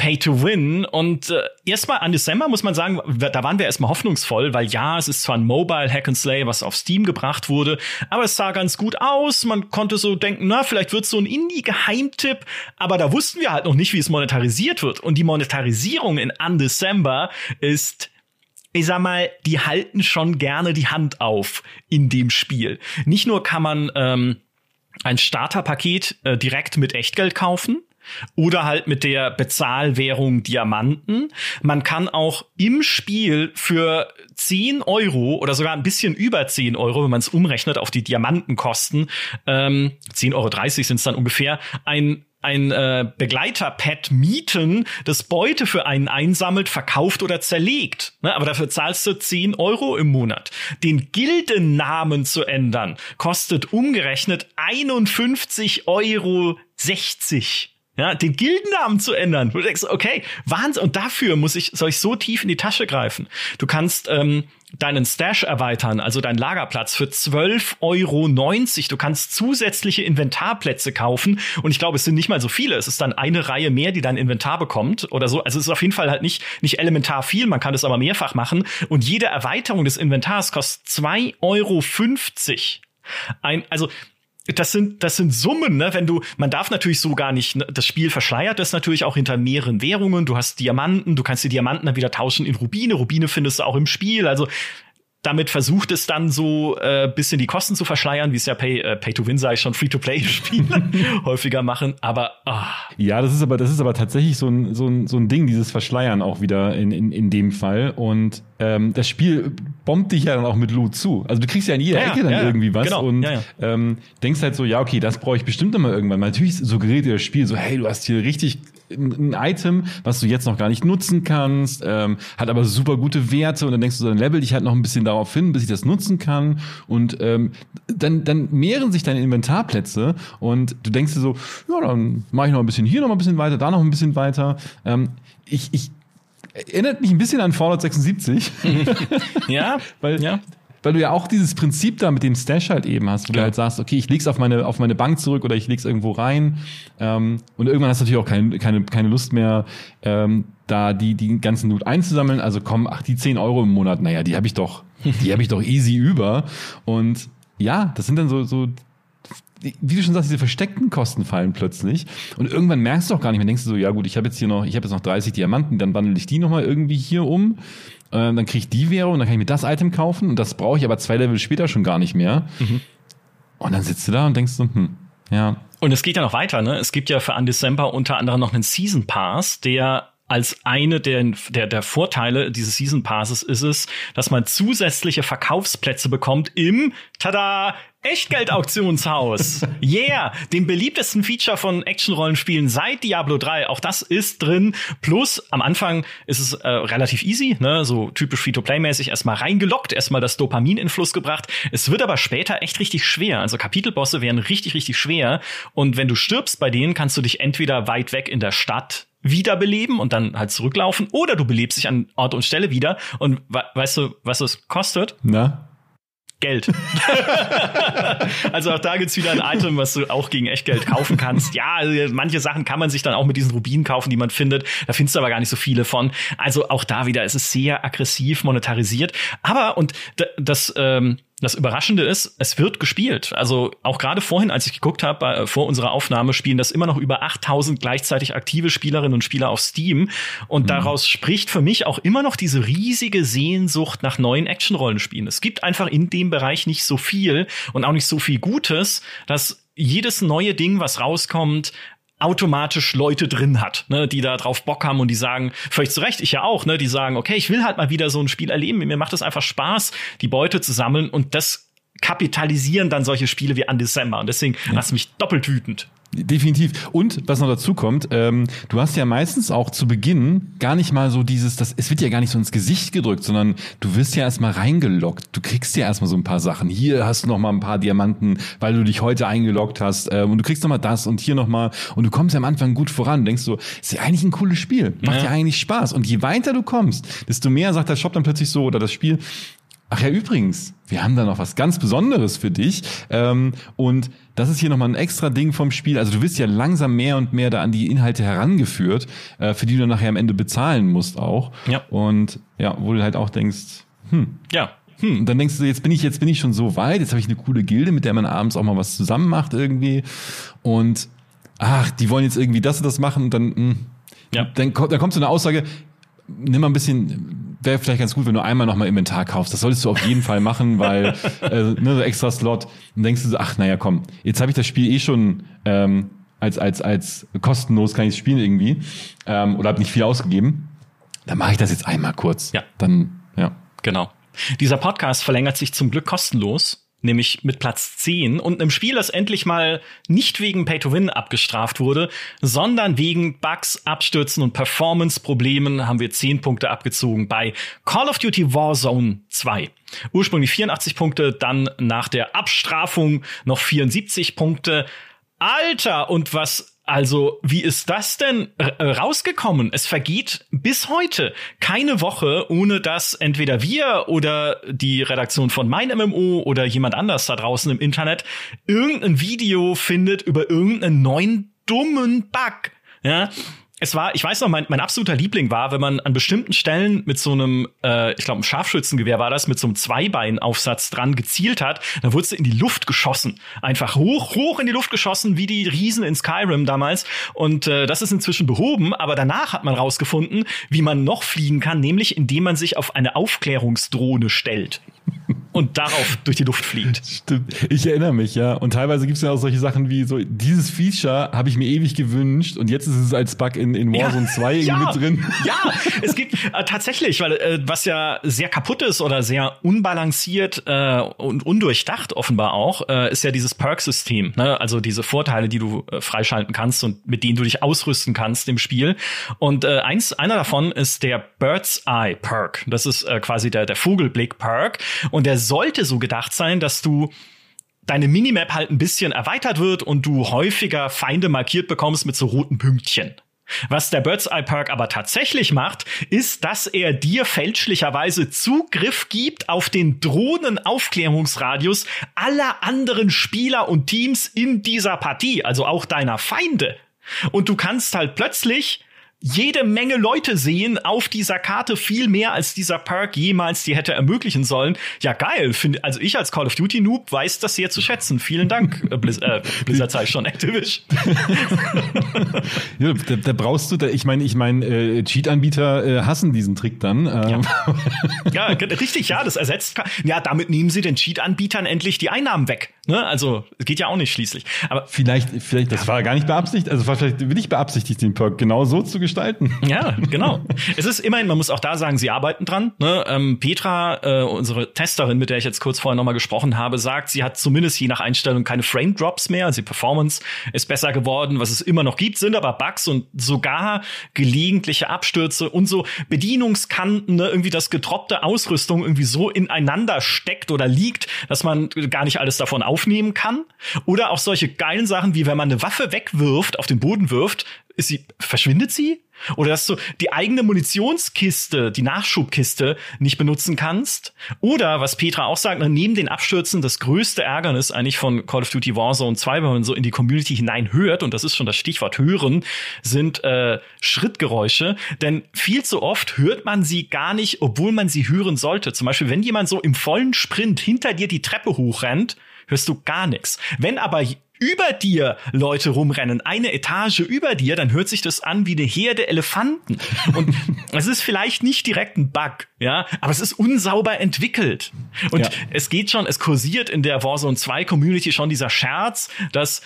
Pay to Win. Und äh, erstmal an December muss man sagen, da waren wir erstmal hoffnungsvoll, weil ja, es ist zwar ein Mobile Hack and Slay, was auf Steam gebracht wurde, aber es sah ganz gut aus. Man konnte so denken, na, vielleicht wird so ein Indie-Geheimtipp, aber da wussten wir halt noch nicht, wie es monetarisiert wird. Und die Monetarisierung in Undecember ist ich sag mal, die halten schon gerne die Hand auf in dem Spiel. Nicht nur kann man ähm, ein Starterpaket äh, direkt mit Echtgeld kaufen, oder halt mit der Bezahlwährung Diamanten. Man kann auch im Spiel für 10 Euro oder sogar ein bisschen über 10 Euro, wenn man es umrechnet auf die Diamantenkosten, ähm, 10,30 Euro sind es dann ungefähr, ein ein äh, Begleiterpad mieten, das Beute für einen einsammelt, verkauft oder zerlegt. Ne? Aber dafür zahlst du 10 Euro im Monat. Den Gildennamen zu ändern, kostet umgerechnet 51,60 Euro. Ja, den Gildennamen zu ändern. Du denkst, okay, Wahnsinn. Und dafür muss ich, soll ich so tief in die Tasche greifen. Du kannst ähm, deinen Stash erweitern, also deinen Lagerplatz für 12,90 Euro. Du kannst zusätzliche Inventarplätze kaufen. Und ich glaube, es sind nicht mal so viele. Es ist dann eine Reihe mehr, die dein Inventar bekommt oder so. Also es ist auf jeden Fall halt nicht, nicht elementar viel. Man kann es aber mehrfach machen. Und jede Erweiterung des Inventars kostet 2,50 Euro. Ein, also das sind, das sind Summen, ne? Wenn du, man darf natürlich so gar nicht, ne? das Spiel verschleiert das natürlich auch hinter mehreren Währungen. Du hast Diamanten, du kannst die Diamanten dann wieder tauschen in Rubine. Rubine findest du auch im Spiel. Also damit versucht es dann so äh, bisschen die Kosten zu verschleiern, wie es ja Pay, äh, Pay to Win sei schon Free-to-Play-Spiele häufiger machen. Aber ah.
ja, das ist aber das ist aber tatsächlich so ein, so ein, so ein Ding, dieses Verschleiern auch wieder in, in, in dem Fall. Und ähm, das Spiel bombt dich ja dann auch mit Loot zu. Also du kriegst ja in jeder ja, Ecke dann ja, irgendwie was genau, und ja, ähm, denkst halt so, ja okay, das brauche ich bestimmt immer irgendwann. Natürlich suggeriert dir das Spiel so, hey, du hast hier richtig ein Item, was du jetzt noch gar nicht nutzen kannst, ähm, hat aber super gute Werte und dann denkst du, dann level dich halt noch ein bisschen darauf hin, bis ich das nutzen kann und ähm, dann, dann mehren sich deine Inventarplätze und du denkst dir so, ja, dann mache ich noch ein bisschen hier noch ein bisschen weiter, da noch ein bisschen weiter. Ähm, ich, ich erinnert mich ein bisschen an Fallout 76.
ja,
weil
ja
weil du ja auch dieses Prinzip da mit dem Stash halt eben hast, wo Klar. du halt sagst, okay, ich leg's auf meine, auf meine Bank zurück oder ich leg's irgendwo rein. Ähm, und irgendwann hast du natürlich auch keine, keine, keine Lust mehr, ähm, da die, die ganzen Loot einzusammeln. Also komm, ach, die 10 Euro im Monat, naja, die habe ich doch, die habe ich doch easy über. Und ja, das sind dann so, so wie du schon sagst, diese versteckten Kosten fallen plötzlich. Und irgendwann merkst du auch gar nicht mehr, denkst du so, ja gut, ich habe jetzt hier noch, ich habe jetzt noch 30 Diamanten, dann wandle ich die nochmal irgendwie hier um. Äh, dann kriege ich die Währung, dann kann ich mir das Item kaufen und das brauche ich aber zwei Level später schon gar nicht mehr. Mhm. Und dann sitzt du da und denkst so, hm, ja.
Und es geht ja noch weiter, ne? Es gibt ja für Undecember unter anderem noch einen Season Pass, der als eine der, der, der Vorteile dieses Season Passes ist es, dass man zusätzliche Verkaufsplätze bekommt im, tada, Echtgeld-Auktionshaus. Yeah, dem beliebtesten Feature von Action-Rollenspielen seit Diablo 3. Auch das ist drin. Plus, am Anfang ist es äh, relativ easy, ne? so typisch Free-to-Play-mäßig erstmal reingelockt, erstmal das Dopamin in Fluss gebracht. Es wird aber später echt richtig schwer. Also Kapitelbosse werden richtig, richtig schwer. Und wenn du stirbst bei denen, kannst du dich entweder weit weg in der Stadt wiederbeleben und dann halt zurücklaufen oder du belebst dich an Ort und Stelle wieder und weißt du, was es kostet?
Na?
Geld. also auch da gibt's wieder ein Item, was du auch gegen Echtgeld kaufen kannst. Ja, also manche Sachen kann man sich dann auch mit diesen Rubinen kaufen, die man findet. Da findest du aber gar nicht so viele von. Also auch da wieder, es ist sehr aggressiv monetarisiert. Aber, und das, ähm, das Überraschende ist, es wird gespielt. Also auch gerade vorhin, als ich geguckt habe, äh, vor unserer Aufnahme, spielen das immer noch über 8000 gleichzeitig aktive Spielerinnen und Spieler auf Steam. Und mhm. daraus spricht für mich auch immer noch diese riesige Sehnsucht nach neuen Action-Rollenspielen. Es gibt einfach in dem Bereich nicht so viel und auch nicht so viel Gutes, dass jedes neue Ding, was rauskommt, automatisch Leute drin hat, ne, die da drauf Bock haben und die sagen, völlig zu Recht, ich ja auch, ne, die sagen, okay, ich will halt mal wieder so ein Spiel erleben, mir macht es einfach Spaß, die Beute zu sammeln und das kapitalisieren dann solche Spiele wie Undecember und deswegen ja. lass mich doppelt wütend.
Definitiv. Und was noch dazu kommt, ähm, du hast ja meistens auch zu Beginn gar nicht mal so dieses, das, es wird ja gar nicht so ins Gesicht gedrückt, sondern du wirst ja erstmal reingeloggt. Du kriegst ja erstmal so ein paar Sachen. Hier hast du noch mal ein paar Diamanten, weil du dich heute eingeloggt hast. Ähm, und du kriegst noch mal das und hier noch mal. Und du kommst ja am Anfang gut voran. Du denkst so, ist ja eigentlich ein cooles Spiel. Macht ja. ja eigentlich Spaß. Und je weiter du kommst, desto mehr sagt der Shop dann plötzlich so oder das Spiel, Ach ja, übrigens, wir haben da noch was ganz Besonderes für dich. Ähm, und das ist hier nochmal ein extra Ding vom Spiel. Also du wirst ja langsam mehr und mehr da an die Inhalte herangeführt, äh, für die du nachher am Ende bezahlen musst auch.
Ja.
Und ja, wo du halt auch denkst, hm,
Ja.
hm, und dann denkst du, jetzt bin ich, jetzt bin ich schon so weit, jetzt habe ich eine coole Gilde, mit der man abends auch mal was zusammen macht irgendwie. Und ach, die wollen jetzt irgendwie das und das machen und dann, hm,
Ja.
dann, kommt- dann kommt so eine Aussage, nimm mal ein bisschen, wäre vielleicht ganz gut, wenn du einmal nochmal Inventar kaufst. Das solltest du auf jeden Fall machen, weil äh, ne, so extra Slot. Dann denkst du so, ach naja, komm, jetzt habe ich das Spiel eh schon ähm, als, als, als kostenlos kann ich spielen irgendwie ähm, oder habe nicht viel ausgegeben. Dann mache ich das jetzt einmal kurz.
Ja.
Dann, ja.
Genau. Dieser Podcast verlängert sich zum Glück kostenlos, nämlich mit Platz 10 und einem Spiel, das endlich mal nicht wegen Pay-to-Win abgestraft wurde, sondern wegen Bugs, Abstürzen und Performance-Problemen haben wir 10 Punkte abgezogen bei Call of Duty Warzone 2. Ursprünglich 84 Punkte, dann nach der Abstrafung noch 74 Punkte. Alter, und was also, wie ist das denn äh, rausgekommen? Es vergeht bis heute keine Woche, ohne dass entweder wir oder die Redaktion von Mein MMO oder jemand anders da draußen im Internet irgendein Video findet über irgendeinen neuen dummen Bug. Ja, es war, ich weiß noch, mein, mein absoluter Liebling war, wenn man an bestimmten Stellen mit so einem, äh, ich glaube, ein Scharfschützengewehr war das, mit so einem Zweibeinaufsatz dran gezielt hat, dann wurde es in die Luft geschossen. Einfach hoch, hoch in die Luft geschossen, wie die Riesen in Skyrim damals. Und äh, das ist inzwischen behoben, aber danach hat man rausgefunden, wie man noch fliegen kann, nämlich indem man sich auf eine Aufklärungsdrohne stellt und darauf durch die Luft fliegt.
Stimmt. Ich erinnere mich, ja. Und teilweise gibt es ja auch solche Sachen wie so, dieses Feature habe ich mir ewig gewünscht und jetzt ist es als Bug in, in Warzone 2 irgendwie
ja,
mit drin.
Ja, es gibt äh, tatsächlich, weil äh, was ja sehr kaputt ist oder sehr unbalanciert äh, und undurchdacht offenbar auch, äh, ist ja dieses Perk-System. Ne? Also diese Vorteile, die du äh, freischalten kannst und mit denen du dich ausrüsten kannst im Spiel. Und äh, eins, einer davon ist der Bird's Eye Perk. Das ist quasi der, der Vogelblick Perk. Und der sollte so gedacht sein, dass du deine Minimap halt ein bisschen erweitert wird und du häufiger Feinde markiert bekommst mit so roten Pünktchen. Was der Bird's Eye Perk aber tatsächlich macht, ist, dass er dir fälschlicherweise Zugriff gibt auf den Drohnenaufklärungsradius aller anderen Spieler und Teams in dieser Partie, also auch deiner Feinde. Und du kannst halt plötzlich jede Menge Leute sehen auf dieser Karte, viel mehr als dieser Perk jemals die hätte ermöglichen sollen. Ja, geil. Find, also ich als Call of Duty Noob weiß das sehr zu schätzen. Vielen Dank, äh, Blizz, äh, Blizzard sei schon Activision.
Ja, da, da brauchst du, da, ich meine, ich meine, äh, Cheat-Anbieter äh, hassen diesen Trick dann. Ähm,
Ja, ge- richtig, ja, das ersetzt. Ja, damit nehmen sie den Cheat-Anbietern endlich die Einnahmen weg. Ne? Also, es geht ja auch nicht schließlich. Aber
Vielleicht, vielleicht, das war gar nicht beabsichtigt, also war vielleicht wirklich beabsichtigt, den Perk genau so zu gestalten.
Ja, genau. es ist immerhin, man muss auch da sagen, sie arbeiten dran. Ne? Ähm, Petra, äh, unsere Testerin, mit der ich jetzt kurz vorher nochmal gesprochen habe, sagt, sie hat zumindest je nach Einstellung keine Frame Drops mehr. Also die Performance ist besser geworden. Was es immer noch gibt, sind aber Bugs und sogar gelegentliche Abstürze und so Bedienungskanten, ne? irgendwie das gedroppte Ausrüstung irgendwie so ineinander steckt oder liegt, dass man gar nicht alles davon aufnehmen kann. Oder auch solche geilen Sachen, wie wenn man eine Waffe wegwirft, auf den Boden wirft, ist sie, verschwindet sie? Oder dass du die eigene Munitionskiste, die Nachschubkiste nicht benutzen kannst. Oder, was Petra auch sagt, ne, neben den Abstürzen das größte Ärgernis eigentlich von Call of Duty Warzone 2, wenn man so in die Community hinein hört, und das ist schon das Stichwort hören, sind äh, Schrittgeräusche. Denn viel zu oft hört man sie gar nicht, obwohl man sie hören sollte. Zum Beispiel, wenn jemand so im vollen Sprint hinter dir die Treppe hochrennt, hörst du gar nichts. Wenn aber über dir Leute rumrennen, eine Etage über dir, dann hört sich das an wie eine Herde Elefanten. Und es ist vielleicht nicht direkt ein Bug, ja, aber es ist unsauber entwickelt. Und
Ja.
es geht schon, es kursiert in der Warzone 2 Community schon dieser Scherz, dass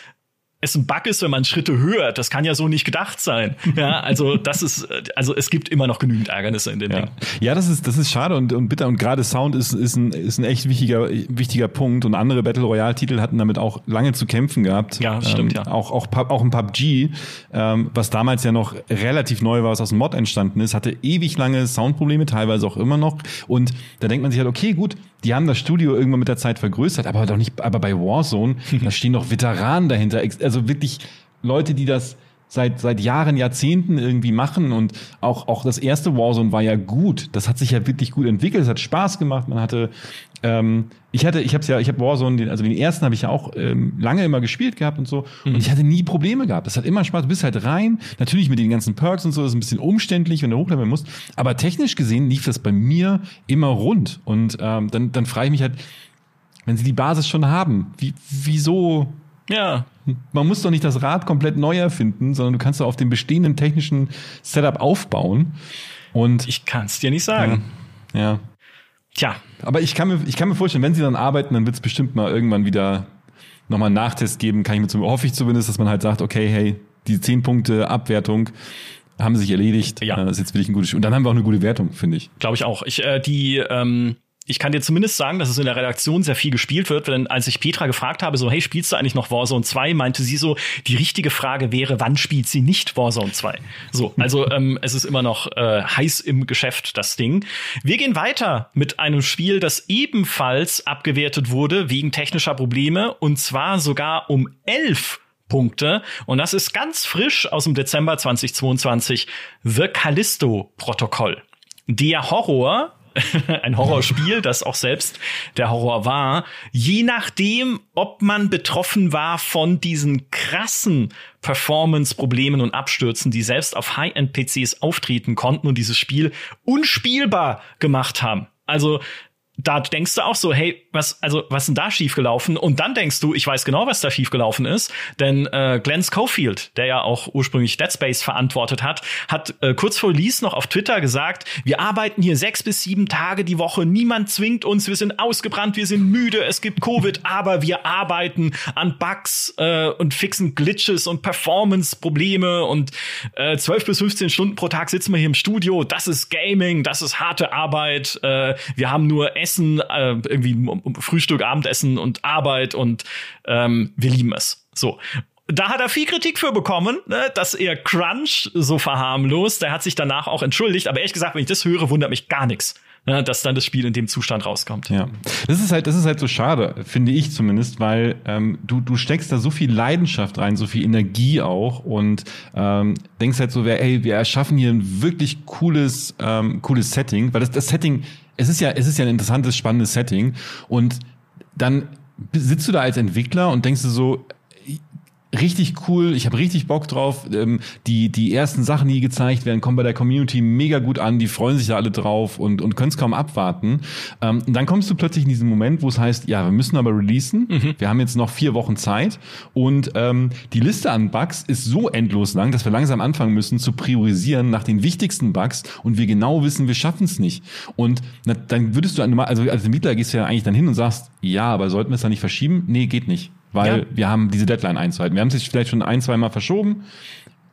es ein Bug ist, wenn man Schritte hört. Das kann ja so nicht gedacht sein. Ja, also das ist, also es gibt immer noch genügend Ärgernisse in den
Ja,
Dingen.
ja das, ist, das ist schade und, und bitter. Und gerade Sound ist, ist, ein, ist ein echt wichtiger, wichtiger Punkt. Und andere Battle Royale-Titel hatten damit auch lange zu kämpfen gehabt.
Ja, stimmt,
ähm,
ja.
Auch, auch, auch ein PUBG, ähm, was damals ja noch relativ neu war, was aus dem Mod entstanden ist, hatte ewig lange Soundprobleme, teilweise auch immer noch. Und da denkt man sich halt, okay, gut, die haben das Studio irgendwann mit der Zeit vergrößert, aber doch nicht, aber bei Warzone, da stehen noch Veteranen dahinter. Ex- Also wirklich Leute, die das seit, seit Jahren, Jahrzehnten irgendwie machen und auch, auch das erste Warzone war ja gut. Das hat sich ja wirklich gut entwickelt. Es hat Spaß gemacht. Man hatte, ähm, ich hatte, ich habe ja, ich habe Warzone, den, also den ersten habe ich ja auch ähm, lange immer gespielt gehabt und so. Mhm. Und ich hatte nie Probleme gehabt. Das hat immer Spaß. Du bist halt rein. Natürlich mit den ganzen Perks und so, das ist ein bisschen umständlich, wenn du hochleveln musst. Aber technisch gesehen lief das bei mir immer rund. Und ähm, dann, dann frage ich mich halt, wenn sie die Basis schon haben, wie, wieso
ja.
Man muss doch nicht das Rad komplett neu erfinden, sondern du kannst doch auf dem bestehenden technischen Setup aufbauen. Und
ich kann es dir nicht sagen.
Ja. ja.
Tja.
Aber ich kann mir, ich kann mir vorstellen, wenn sie dann arbeiten, dann wird es bestimmt mal irgendwann wieder nochmal einen Nachtest geben. Kann ich mir zum, hoffe ich zumindest, dass man halt sagt, okay, hey, die zehn Punkte Abwertung haben sich erledigt.
Ja.
Das ist jetzt wirklich ein gutes Spiel. Und dann haben wir auch eine gute Wertung, finde ich.
Glaube ich auch. Ich, äh, die, ähm, ich kann dir zumindest sagen, dass es in der Redaktion sehr viel gespielt wird, denn als ich Petra gefragt habe, so, hey, spielst du eigentlich noch Warzone 2, meinte sie so, die richtige Frage wäre, wann spielt sie nicht Warzone 2? So, also ähm, es ist immer noch äh, heiß im Geschäft, das Ding. Wir gehen weiter mit einem Spiel, das ebenfalls abgewertet wurde wegen technischer Probleme und zwar sogar um elf Punkte. Und das ist ganz frisch aus dem Dezember 2022, The Callisto-Protokoll. Der Horror ein Horrorspiel, das auch selbst der Horror war, je nachdem, ob man betroffen war von diesen krassen Performance-Problemen und Abstürzen, die selbst auf High-End-PCs auftreten konnten und dieses Spiel unspielbar gemacht haben. Also da denkst du auch so, hey, was, also, was ist denn da schiefgelaufen? Und dann denkst du, ich weiß genau, was da schiefgelaufen ist, denn äh, Glenn Schofield, der ja auch ursprünglich Dead Space verantwortet hat, hat äh, kurz vor Release noch auf Twitter gesagt, wir arbeiten hier sechs bis sieben Tage die Woche, niemand zwingt uns, wir sind ausgebrannt, wir sind müde, es gibt Covid, aber wir arbeiten an Bugs äh, und fixen Glitches und Performance-Probleme und äh, 12 bis 15 Stunden pro Tag sitzen wir hier im Studio, das ist Gaming, das ist harte Arbeit, äh, wir haben nur Essen, äh, irgendwie Frühstück, Abendessen und Arbeit und ähm, wir lieben es. So. Da hat er viel Kritik für bekommen, ne, dass er Crunch so verharmlost. Der hat sich danach auch entschuldigt, aber ehrlich gesagt, wenn ich das höre, wundert mich gar nichts ne, dass dann das Spiel in dem Zustand rauskommt.
Ja, das ist halt, das ist halt so schade, finde ich zumindest, weil ähm, du du steckst da so viel Leidenschaft rein, so viel Energie auch und ähm, denkst halt so, ey, wir erschaffen hier ein wirklich cooles ähm, cooles Setting, weil das das Setting es ist ja, es ist ja ein interessantes, spannendes Setting. Und dann sitzt du da als Entwickler und denkst du so, richtig cool, ich habe richtig Bock drauf. Ähm, die, die ersten Sachen, die gezeigt werden, kommen bei der Community mega gut an, die freuen sich da alle drauf und, und können es kaum abwarten. Ähm, und dann kommst du plötzlich in diesen Moment, wo es heißt, ja, wir müssen aber releasen, mhm. wir haben jetzt noch vier Wochen Zeit und ähm, die Liste an Bugs ist so endlos lang, dass wir langsam anfangen müssen zu priorisieren nach den wichtigsten Bugs und wir genau wissen, wir schaffen es nicht. Und na, dann würdest du, also als Entwickler gehst du ja eigentlich dann hin und sagst, ja, aber sollten wir es dann nicht verschieben? Nee, geht nicht weil ja. wir haben diese Deadline einzuhalten. Wir haben es sich vielleicht schon ein, zwei Mal verschoben.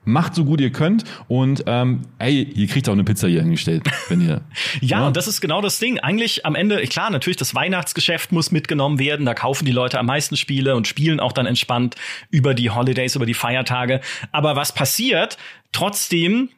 Macht so gut ihr könnt und ähm, ey, ihr kriegt auch eine Pizza hier hingestellt, wenn ihr.
ja, ja, und das ist genau das Ding. Eigentlich am Ende, klar, natürlich das Weihnachtsgeschäft muss mitgenommen werden. Da kaufen die Leute am meisten Spiele und spielen auch dann entspannt über die Holidays, über die Feiertage. Aber was passiert? Trotzdem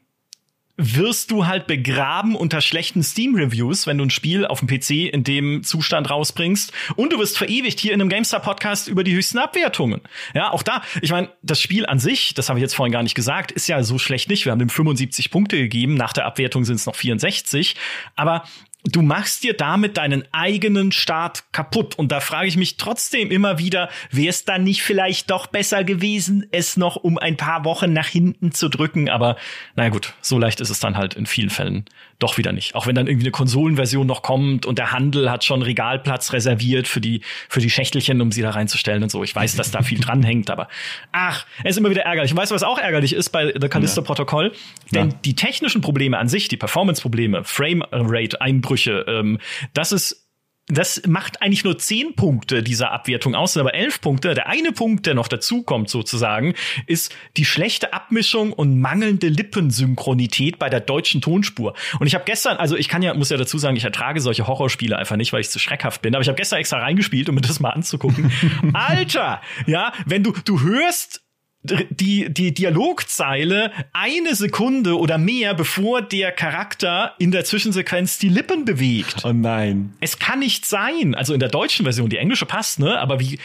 wirst du halt begraben unter schlechten Steam-Reviews, wenn du ein Spiel auf dem PC in dem Zustand rausbringst. Und du wirst verewigt hier in einem GameStar-Podcast über die höchsten Abwertungen. Ja, auch da, ich meine, das Spiel an sich, das habe ich jetzt vorhin gar nicht gesagt, ist ja so schlecht nicht. Wir haben dem 75 Punkte gegeben, nach der Abwertung sind es noch 64. Aber du machst dir damit deinen eigenen Start kaputt. Und da frage ich mich trotzdem immer wieder, wäre es dann nicht vielleicht doch besser gewesen, es noch um ein paar Wochen nach hinten zu drücken? Aber naja gut, so leicht ist es dann halt in vielen Fällen doch wieder nicht. Auch wenn dann irgendwie eine Konsolenversion noch kommt und der Handel hat schon Regalplatz reserviert für die, für die Schächtelchen, um sie da reinzustellen und so. Ich weiß, dass da viel dranhängt, aber ach, es ist immer wieder ärgerlich. Und weißt du, was auch ärgerlich ist bei The Callisto-Protokoll? Denn ja. die technischen Probleme an sich, die Performance-Probleme, Frame-Rate-Einbrüche, ähm, das ist das macht eigentlich nur zehn Punkte dieser Abwertung aus, aber elf Punkte. Der eine Punkt, der noch dazukommt sozusagen, ist die schlechte Abmischung und mangelnde Lippensynchronität bei der deutschen Tonspur. Und ich habe gestern, also ich kann ja, muss ja dazu sagen, ich ertrage solche Horrorspiele einfach nicht, weil ich zu schreckhaft bin. Aber ich habe gestern extra reingespielt, um mir das mal anzugucken. Alter, ja, wenn du du hörst die, die Dialogzeile eine Sekunde oder mehr, bevor der Charakter in der Zwischensequenz die Lippen bewegt.
Oh nein.
Es kann nicht sein. Also in der deutschen Version, die englische passt, ne? Aber wie,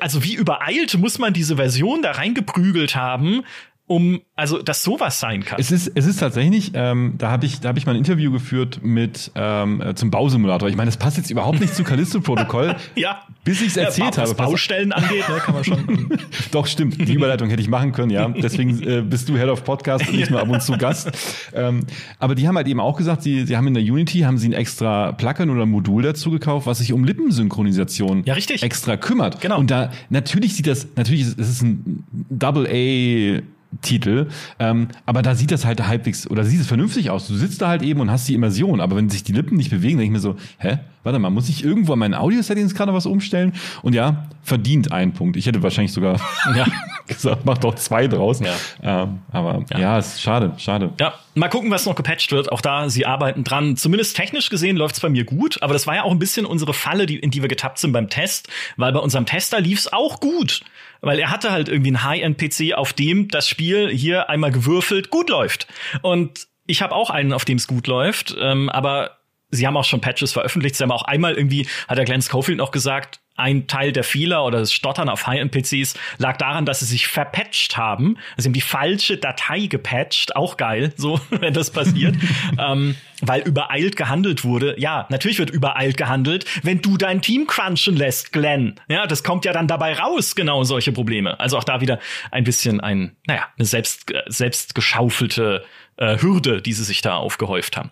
also wie übereilt muss man diese Version da reingeprügelt haben, um, also, dass sowas sein kann.
Es ist, es ist tatsächlich, ähm, da habe ich, da habe ich mal ein Interview geführt mit ähm, äh, zum Bausimulator. Ich meine, das passt jetzt überhaupt nicht zu Callisto-Protokoll.
ja.
Bis ich es erzählt
ja,
habe.
Was Baustellen angeht, ne, kann man schon.
Doch, stimmt. Die Überleitung hätte ich machen können, ja. Deswegen äh, bist du Head of Podcast und nicht nur ab und zu Gast. Ähm, aber die haben halt eben auch gesagt, sie, sie haben in der Unity, haben sie ein extra Plugin oder Modul dazu gekauft, was sich um Lippensynchronisation
Ja, richtig.
extra kümmert.
Genau.
Und da, natürlich sieht das, natürlich ist es ein Double A Titel, ähm, aber da sieht das halt halbwegs oder sieht es vernünftig aus. Du sitzt da halt eben und hast die Immersion, aber wenn sich die Lippen nicht bewegen, denke ich mir so, hä, warte mal, muss ich irgendwo an meinen Audio-Settings gerade was umstellen? Und ja, verdient einen Punkt. Ich hätte wahrscheinlich sogar
Ja.
Gesagt, mach doch zwei draus.
Ja.
Ähm, aber ja.
Ja.
ist schade, schade.
Ja, mal gucken, was noch gepatcht wird. Auch da, sie arbeiten dran. Zumindest technisch gesehen läuft's bei mir gut. Aber das war ja auch ein bisschen unsere Falle, die, in die wir getappt sind beim Test. Weil bei unserem Tester lief's auch gut. Weil er hatte halt irgendwie einen High-End-PC, auf dem das Spiel hier einmal gewürfelt gut läuft. Und ich habe auch einen, auf dem es gut läuft. Ähm, aber sie haben auch schon Patches veröffentlicht. Sie haben auch einmal irgendwie, hat der Glenn Schofield noch gesagt, ein Teil der Fehler oder das Stottern auf High-End-PCs lag daran, dass sie sich verpatcht haben. Also sie haben die falsche Datei gepatcht. Auch geil, so, wenn das passiert. ähm, weil übereilt gehandelt wurde. Ja, natürlich wird übereilt gehandelt, wenn du dein Team crunchen lässt, Glenn. Ja, das kommt ja dann dabei raus, genau solche Probleme. Also auch da wieder ein bisschen ein, naja, eine selbst, selbst geschaufelte äh, Hürde, die sie sich da aufgehäuft haben.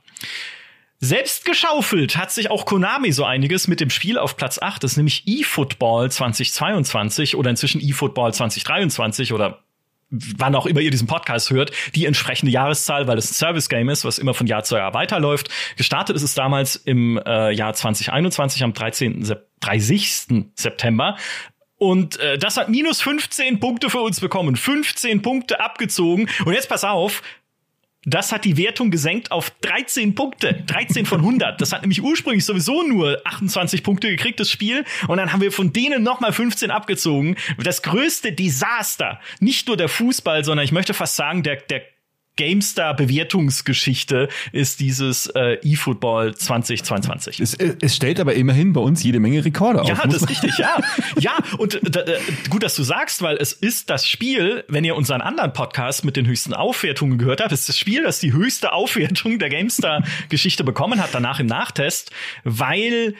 Selbst geschaufelt hat sich auch Konami so einiges mit dem Spiel auf Platz 8, das ist nämlich eFootball 2022 oder inzwischen eFootball 2023 oder wann auch immer ihr diesen Podcast hört, die entsprechende Jahreszahl, weil es ein Service-Game ist, was immer von Jahr zu Jahr weiterläuft. Gestartet ist es damals im äh, Jahr 2021 am 13. Sep 30. September. Und äh, das hat minus 15 Punkte für uns bekommen. 15 Punkte abgezogen. Und jetzt pass auf, das hat die Wertung gesenkt auf 13 Punkte. 13 von 100. Das hat nämlich ursprünglich sowieso nur 28 Punkte gekriegt, das Spiel. Und dann haben wir von denen nochmal 15 abgezogen. Das größte Desaster. Nicht nur der Fußball, sondern ich möchte fast sagen, der, der GameStar-Bewertungsgeschichte ist dieses äh, eFootball 2022.
Es, es stellt aber immerhin bei uns jede Menge Rekorde auf.
Ja, das ist richtig, ja. Ja, und äh, äh, gut, dass du sagst, weil es ist das Spiel, wenn ihr unseren anderen Podcast mit den höchsten Aufwertungen gehört habt, ist das Spiel, das die höchste Aufwertung der GameStar-Geschichte bekommen hat, danach im Nachtest, weil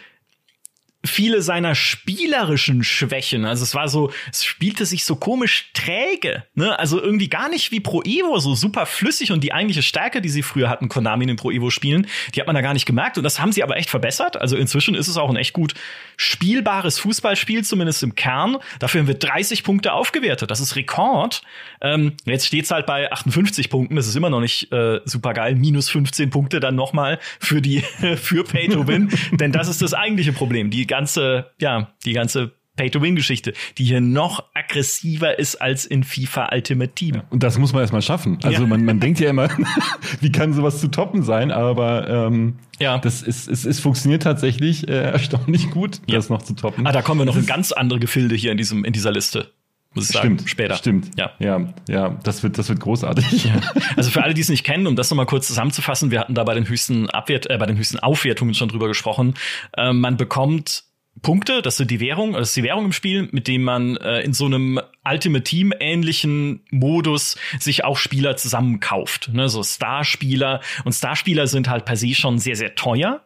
viele seiner spielerischen Schwächen, also es war so, es spielte sich so komisch träge, ne? Also irgendwie gar nicht wie Pro Evo, so super flüssig und die eigentliche Stärke, die sie früher hatten, Konami in den Pro Evo Spielen, die hat man da gar nicht gemerkt und das haben sie aber echt verbessert. Also inzwischen ist es auch ein echt gut spielbares Fußballspiel, zumindest im Kern. Dafür haben wir 30 Punkte aufgewertet. Das ist Rekord. Ähm, jetzt steht's halt bei 58 Punkten. Das ist immer noch nicht äh, super geil. Minus 15 Punkte dann nochmal für die für Pay to Win. Denn das ist das eigentliche Problem. Die ganze, ja, die ganze Pay-to-Win-Geschichte, die hier noch aggressiver ist als in FIFA Ultimate Team.
Und das muss man erstmal schaffen. Also
Ja.
man, man denkt ja immer, wie kann sowas zu toppen sein, aber ähm,
Ja.
das ist, es, es funktioniert tatsächlich äh, erstaunlich gut,
Ja.
das noch zu toppen.
Ah, da kommen wir noch in ganz andere Gefilde hier in diesem in dieser Liste. Muss ich sagen.
Stimmt,
Später.
Stimmt.
Ja.
ja, ja, das wird, das wird großartig.
Also für alle, die es nicht kennen, um das nochmal kurz zusammenzufassen, wir hatten da bei den höchsten Abwert, äh, bei den höchsten Aufwertungen schon drüber gesprochen. Äh, man bekommt Punkte, das sind die Währung, das ist die Währung im Spiel, mit dem man äh, in so einem Ultimate Team ähnlichen Modus sich auch Spieler zusammenkauft. Ne, so Starspieler und Starspieler sind halt per se schon sehr, sehr teuer.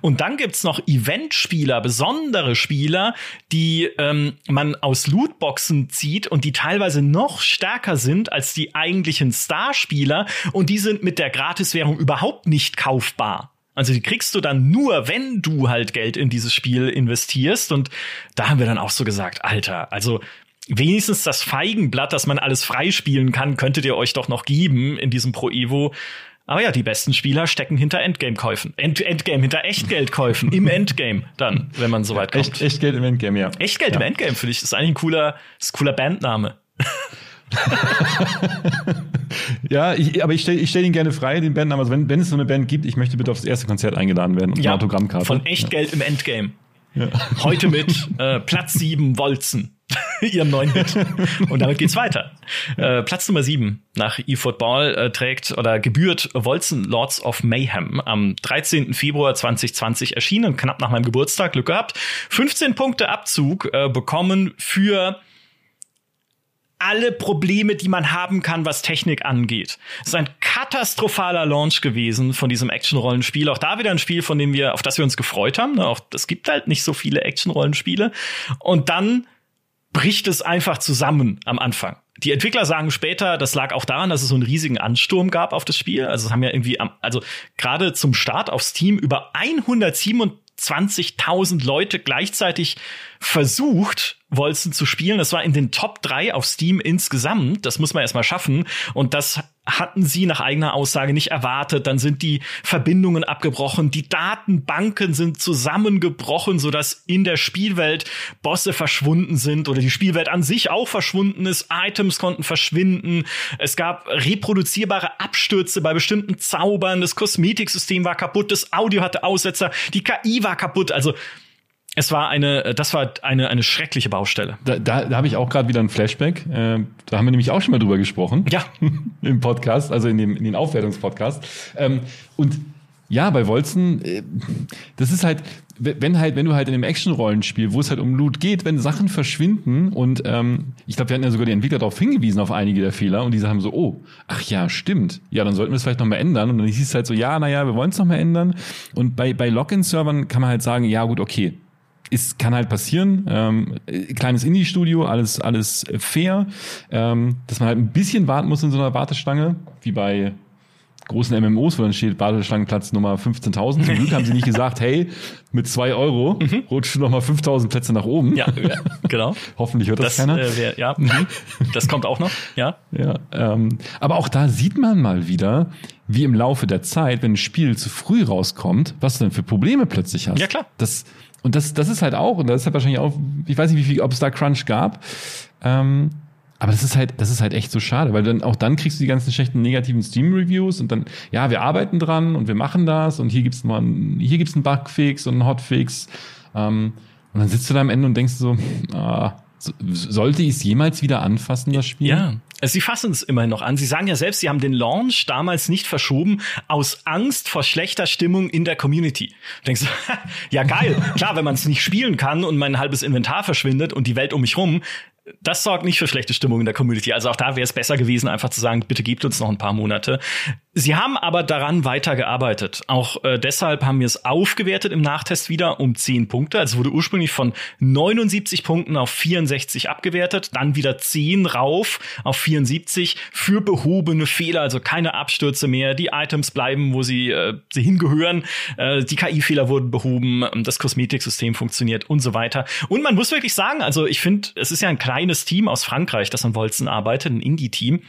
Und dann gibt's noch Eventspieler, besondere Spieler, die ähm, man aus Lootboxen zieht und die teilweise noch stärker sind als die eigentlichen Starspieler und die sind mit der Gratiswährung überhaupt nicht kaufbar. Also die kriegst du dann nur, wenn du halt Geld in dieses Spiel investierst. Und da haben wir dann auch so gesagt, Alter, also wenigstens das Feigenblatt, dass man alles freispielen kann, könntet ihr euch doch noch geben in diesem Pro Evo. Aber ja, die besten Spieler stecken hinter Endgame-Käufen. End Endgame, hinter Echtgeldkäufen. Im Endgame dann, wenn man so weit kommt.
Echt, echt Geld im Endgame, ja.
Echtgeld im Endgame, finde ich. Das ist eigentlich ein cooler, ist ein cooler Bandname.
Ja, ich, aber ich stelle ich stell ihn gerne frei, den Bandnamen. Also wenn, wenn es so eine Band gibt, ich möchte bitte aufs erste Konzert eingeladen werden und eine Autogrammkarte.
Von Echtgeld im Endgame. Heute mit äh, Platz 7 Wolzen, ihrem neuen Hit. Und damit geht's weiter. Äh, Platz Nummer 7 nach eFootball äh, trägt oder gebührt Wolzen Lords of Mayhem am 13. Februar 2020 erschienen, knapp nach meinem Geburtstag, Glück gehabt. 15 Punkte Abzug äh, bekommen für alle Probleme, die man haben kann, was Technik angeht. Es ist ein katastrophaler Launch gewesen von diesem Action-Rollenspiel. Auch da wieder ein Spiel, von dem wir, auf das wir uns gefreut haben. Ne? Auch es gibt halt nicht so viele Action-Rollenspiele. Und dann bricht es einfach zusammen am Anfang. Die Entwickler sagen später, das lag auch daran, dass es so einen riesigen Ansturm gab auf das Spiel. Also es haben ja irgendwie, also gerade zum Start auf Steam über 127.000 Leute gleichzeitig versucht, Wolzen zu spielen. Das war in den Top 3 auf Steam insgesamt. Das muss man erstmal schaffen. Und das hatten sie nach eigener Aussage nicht erwartet. Dann sind die Verbindungen abgebrochen. Die Datenbanken sind zusammengebrochen, sodass in der Spielwelt Bosse verschwunden sind oder die Spielwelt an sich auch verschwunden ist. Items konnten verschwinden. Es gab reproduzierbare Abstürze bei bestimmten Zaubern. Das Kosmetiksystem war kaputt. Das Audio hatte Aussetzer. Die KI war kaputt. Also es war eine, das war eine, eine schreckliche Baustelle.
Da, da, da habe ich auch gerade wieder ein Flashback. Äh, da haben wir nämlich auch schon mal drüber gesprochen.
Ja.
Im Podcast, also in dem, in den Aufwertungspodcast. Ähm, und ja, bei Wolzen, äh, das ist halt, wenn halt, wenn du halt in einem Action-Rollenspiel, wo es halt um Loot geht, wenn Sachen verschwinden und ähm, ich glaube, wir hatten ja sogar die Entwickler darauf hingewiesen auf einige der Fehler und diese haben so, oh, ach ja, stimmt, ja, dann sollten wir es vielleicht nochmal ändern und dann hieß es halt so, ja, naja, wir wollen es nochmal ändern und bei, bei Login-Servern kann man halt sagen, ja gut, okay, ist, kann halt passieren. Ähm, kleines Indie-Studio, alles, alles fair. Ähm, dass man halt ein bisschen warten muss in so einer Warteschlange, wie bei großen MMOs, wo dann steht Warteschlangenplatz Nummer 15.000. Zum Glück haben sie nicht gesagt, hey, mit zwei Euro mhm. rutschen noch mal 5.000 Plätze nach oben.
Ja, ja genau.
Hoffentlich hört das, das keiner. Äh,
wär, ja, das kommt auch noch. Ja.
ja ähm, aber auch da sieht man mal wieder, wie im Laufe der Zeit, wenn ein Spiel zu früh rauskommt, was du denn für Probleme plötzlich hast.
Ja klar.
Das und das, das ist halt auch, und das ist halt wahrscheinlich auch, ich weiß nicht, wie viel, ob es da Crunch gab. Ähm, aber das ist halt, das ist halt echt so schade, weil dann auch dann kriegst du die ganzen schlechten negativen Steam-Reviews und dann, ja, wir arbeiten dran und wir machen das und hier gibt's mal, einen, hier gibt's einen Bugfix und einen Hotfix. Ähm, und dann sitzt du da am Ende und denkst so, ah, sollte ich es jemals wieder anfassen, das Spiel?
Ja, Sie fassen es immerhin noch an. Sie sagen ja selbst, Sie haben den Launch damals nicht verschoben aus Angst vor schlechter Stimmung in der Community. Du denkst, ja geil, klar, wenn man es nicht spielen kann und mein halbes Inventar verschwindet und die Welt um mich rum, das sorgt nicht für schlechte Stimmung in der Community. Also auch da wäre es besser gewesen, einfach zu sagen, bitte gebt uns noch ein paar Monate. Sie haben aber daran weitergearbeitet. Auch äh, deshalb haben wir es aufgewertet im Nachtest wieder um 10 Punkte. Also wurde ursprünglich von 79 Punkten auf 64 abgewertet, dann wieder 10 rauf auf 74 für behobene Fehler, also keine Abstürze mehr. Die Items bleiben, wo sie, äh, sie hingehören. Äh, die KI-Fehler wurden behoben, das Kosmetiksystem funktioniert und so weiter. Und man muss wirklich sagen, also ich finde, es ist ja ein kleines Team aus Frankreich, das an Wolzen arbeitet, ein Indie-Team.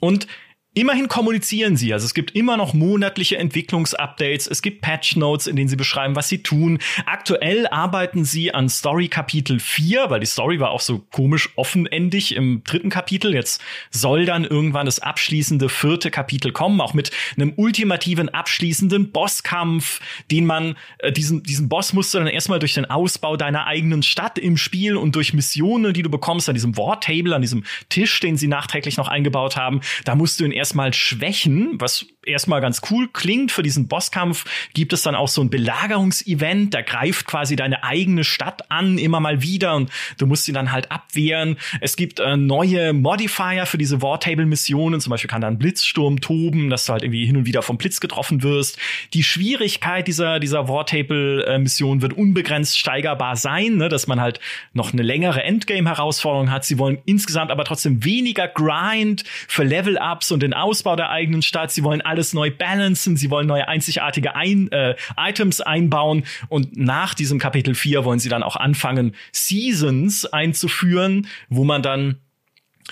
Und Immerhin kommunizieren sie. Also es gibt immer noch monatliche Entwicklungsupdates. Es gibt Patch Notes, in denen sie beschreiben, was sie tun. Aktuell arbeiten sie an Story Kapitel 4, weil die Story war auch so komisch offenendig im dritten Kapitel. Jetzt soll dann irgendwann das abschließende vierte Kapitel kommen, auch mit einem ultimativen abschließenden Bosskampf, den man, äh, diesen, diesen Boss musst du dann erstmal durch den Ausbau deiner eigenen Stadt im Spiel und durch Missionen, die du bekommst, an diesem War Table, an diesem Tisch, den sie nachträglich noch eingebaut haben, da musst du in erstmal schwächen, was erstmal ganz cool klingt. Für diesen Bosskampf gibt es dann auch so ein Belagerungsevent, da greift quasi deine eigene Stadt an, immer mal wieder und du musst sie dann halt abwehren. Es gibt äh, neue Modifier für diese Wartable-Missionen, zum Beispiel kann da ein Blitzsturm toben, dass du halt irgendwie hin und wieder vom Blitz getroffen wirst. Die Schwierigkeit dieser, dieser Wartable-Mission wird unbegrenzt steigerbar sein, ne, dass man halt noch eine längere Endgame-Herausforderung hat. Sie wollen insgesamt aber trotzdem weniger Grind für Level-Ups und den Ausbau der eigenen Stadt. Sie wollen alles neu balancen, sie wollen neue einzigartige ein äh, Items einbauen und nach diesem Kapitel 4 wollen sie dann auch anfangen, Seasons einzuführen, wo man dann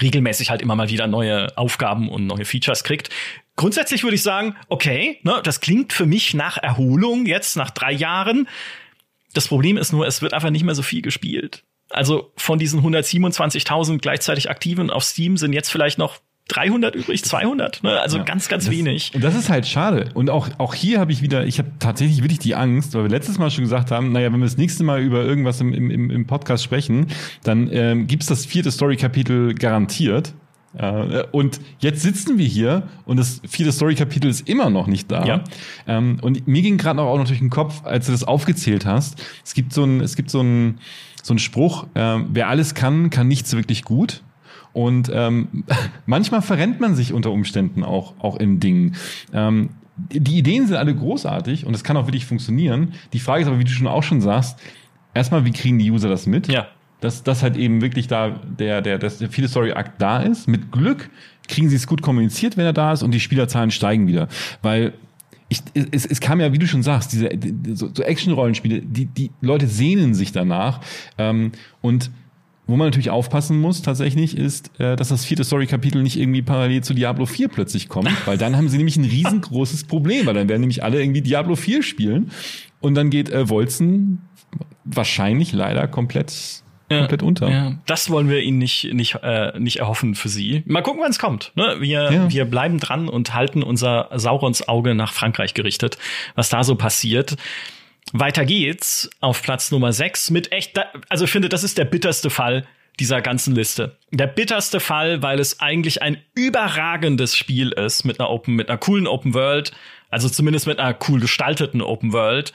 regelmäßig halt immer mal wieder neue Aufgaben und neue Features kriegt. Grundsätzlich würde ich sagen, okay, ne, das klingt für mich nach Erholung jetzt nach drei Jahren. Das Problem ist nur, es wird einfach nicht mehr so viel gespielt. Also von diesen 127.000 gleichzeitig Aktiven auf Steam sind jetzt vielleicht noch 300 übrig, 200, ne? also ja, ganz, ganz
das,
wenig.
Und das ist halt schade. Und auch, auch hier habe ich wieder, ich habe tatsächlich wirklich die Angst, weil wir letztes Mal schon gesagt haben, naja, wenn wir das nächste Mal über irgendwas im, im, im Podcast sprechen, dann ähm, gibt das vierte Story-Kapitel garantiert. Äh, und jetzt sitzen wir hier und das vierte Story-Kapitel ist immer noch nicht da.
Ja.
Ähm, und mir ging gerade auch noch durch den Kopf, als du das aufgezählt hast. Es gibt so ein, es gibt so ein, so ein Spruch, äh, wer alles kann, kann nichts wirklich gut. Und ähm, manchmal verrennt man sich unter Umständen auch, auch in Dingen. Ähm, die Ideen sind alle großartig und es kann auch wirklich funktionieren. Die Frage ist aber, wie du schon auch schon sagst, erstmal, wie kriegen die User das mit?
Ja.
Dass das halt eben wirklich da der, der, der, der viele Story-Akt da ist. Mit Glück kriegen sie es gut kommuniziert, wenn er da ist und die Spielerzahlen steigen wieder. Weil ich, es, es kam ja, wie du schon sagst, diese so, so Action-Rollenspiele, die, die Leute sehnen sich danach. Ähm, und wo man natürlich aufpassen muss tatsächlich ist, äh, dass das vierte Story-Kapitel nicht irgendwie parallel zu Diablo 4 plötzlich kommt, weil dann haben sie nämlich ein riesengroßes Problem, weil dann werden nämlich alle irgendwie Diablo 4 spielen und dann geht äh, Wolzen wahrscheinlich leider komplett komplett unter. Ja,
das wollen wir ihnen nicht, nicht, äh, nicht erhoffen für sie. Mal gucken, wann es kommt. Ne? Wir, ja. wir bleiben dran und halten unser Saurons Auge nach Frankreich gerichtet, was da so passiert. Weiter geht's auf Platz Nummer 6 mit echt, also ich finde, das ist der bitterste Fall dieser ganzen Liste. Der bitterste Fall, weil es eigentlich ein überragendes Spiel ist mit einer Open, mit einer coolen Open World, also zumindest mit einer cool gestalteten Open World.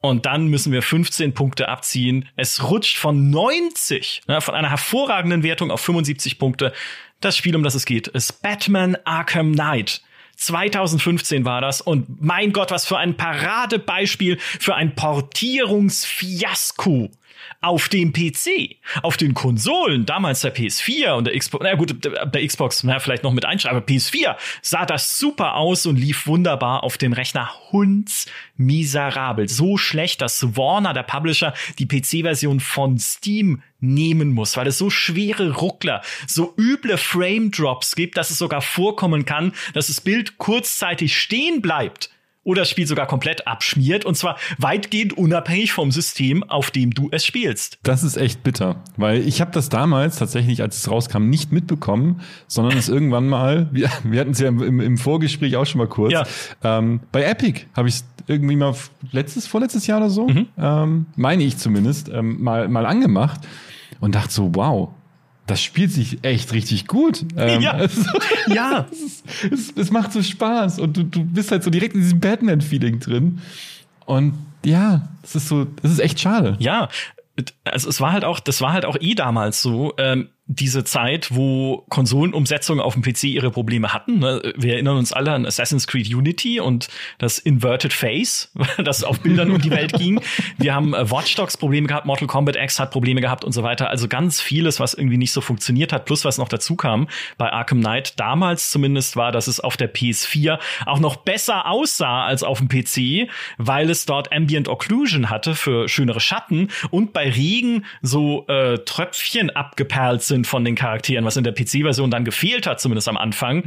Und dann müssen wir 15 Punkte abziehen. Es rutscht von 90, ne, von einer hervorragenden Wertung auf 75 Punkte. Das Spiel, um das es geht, ist Batman Arkham Knight. 2015 war das. Und mein Gott, was für ein Paradebeispiel für ein Portierungsfiasko auf dem PC, auf den Konsolen, damals der PS4 und der Xbox, na gut, der Xbox, na, vielleicht noch mit einschreiben, aber PS4 sah das super aus und lief wunderbar auf dem Rechner. Hundsmiserabel. So schlecht, dass Warner, der Publisher, die PC-Version von Steam nehmen muss, weil es so schwere Ruckler, so üble Frame Drops gibt, dass es sogar vorkommen kann, dass das Bild kurzzeitig stehen bleibt oder das Spiel sogar komplett abschmiert und zwar weitgehend unabhängig vom System, auf dem du es spielst.
Das ist echt bitter, weil ich habe das damals tatsächlich, als es rauskam, nicht mitbekommen, sondern es irgendwann mal, wir, wir hatten es ja im, im, Vorgespräch auch schon mal kurz, ja. ähm, bei Epic habe ich irgendwie mal letztes, vorletztes Jahr oder so, mhm. ähm, meine ich zumindest, ähm, mal, mal angemacht und dachte so, wow, das spielt sich echt richtig gut.
Ähm, ja. Es, ja.
Es, es, es, macht so Spaß und du, du bist halt so direkt in diesem Batman-Feeling drin. Und ja, es ist so, es ist echt schade.
Ja, also es war halt auch, das war halt auch eh damals so. Ähm, diese Zeit, wo Konsolenumsetzungen auf dem PC ihre Probleme hatten. Ne? Wir erinnern uns alle an Assassin's Creed Unity und das Inverted Face, das auf Bildern um die Welt ging. Wir haben äh, Watch Dogs Probleme gehabt, Mortal Kombat X hat Probleme gehabt und so weiter. Also ganz vieles, was irgendwie nicht so funktioniert hat, plus was noch dazu kam bei Arkham Knight damals zumindest war, dass es auf der PS4 auch noch besser aussah als auf dem PC, weil es dort Ambient Occlusion hatte für schönere Schatten und bei Regen so äh, Tröpfchen abgeperlt sind sind von den Charakteren, was in der PC-Version dann gefehlt hat, zumindest am Anfang.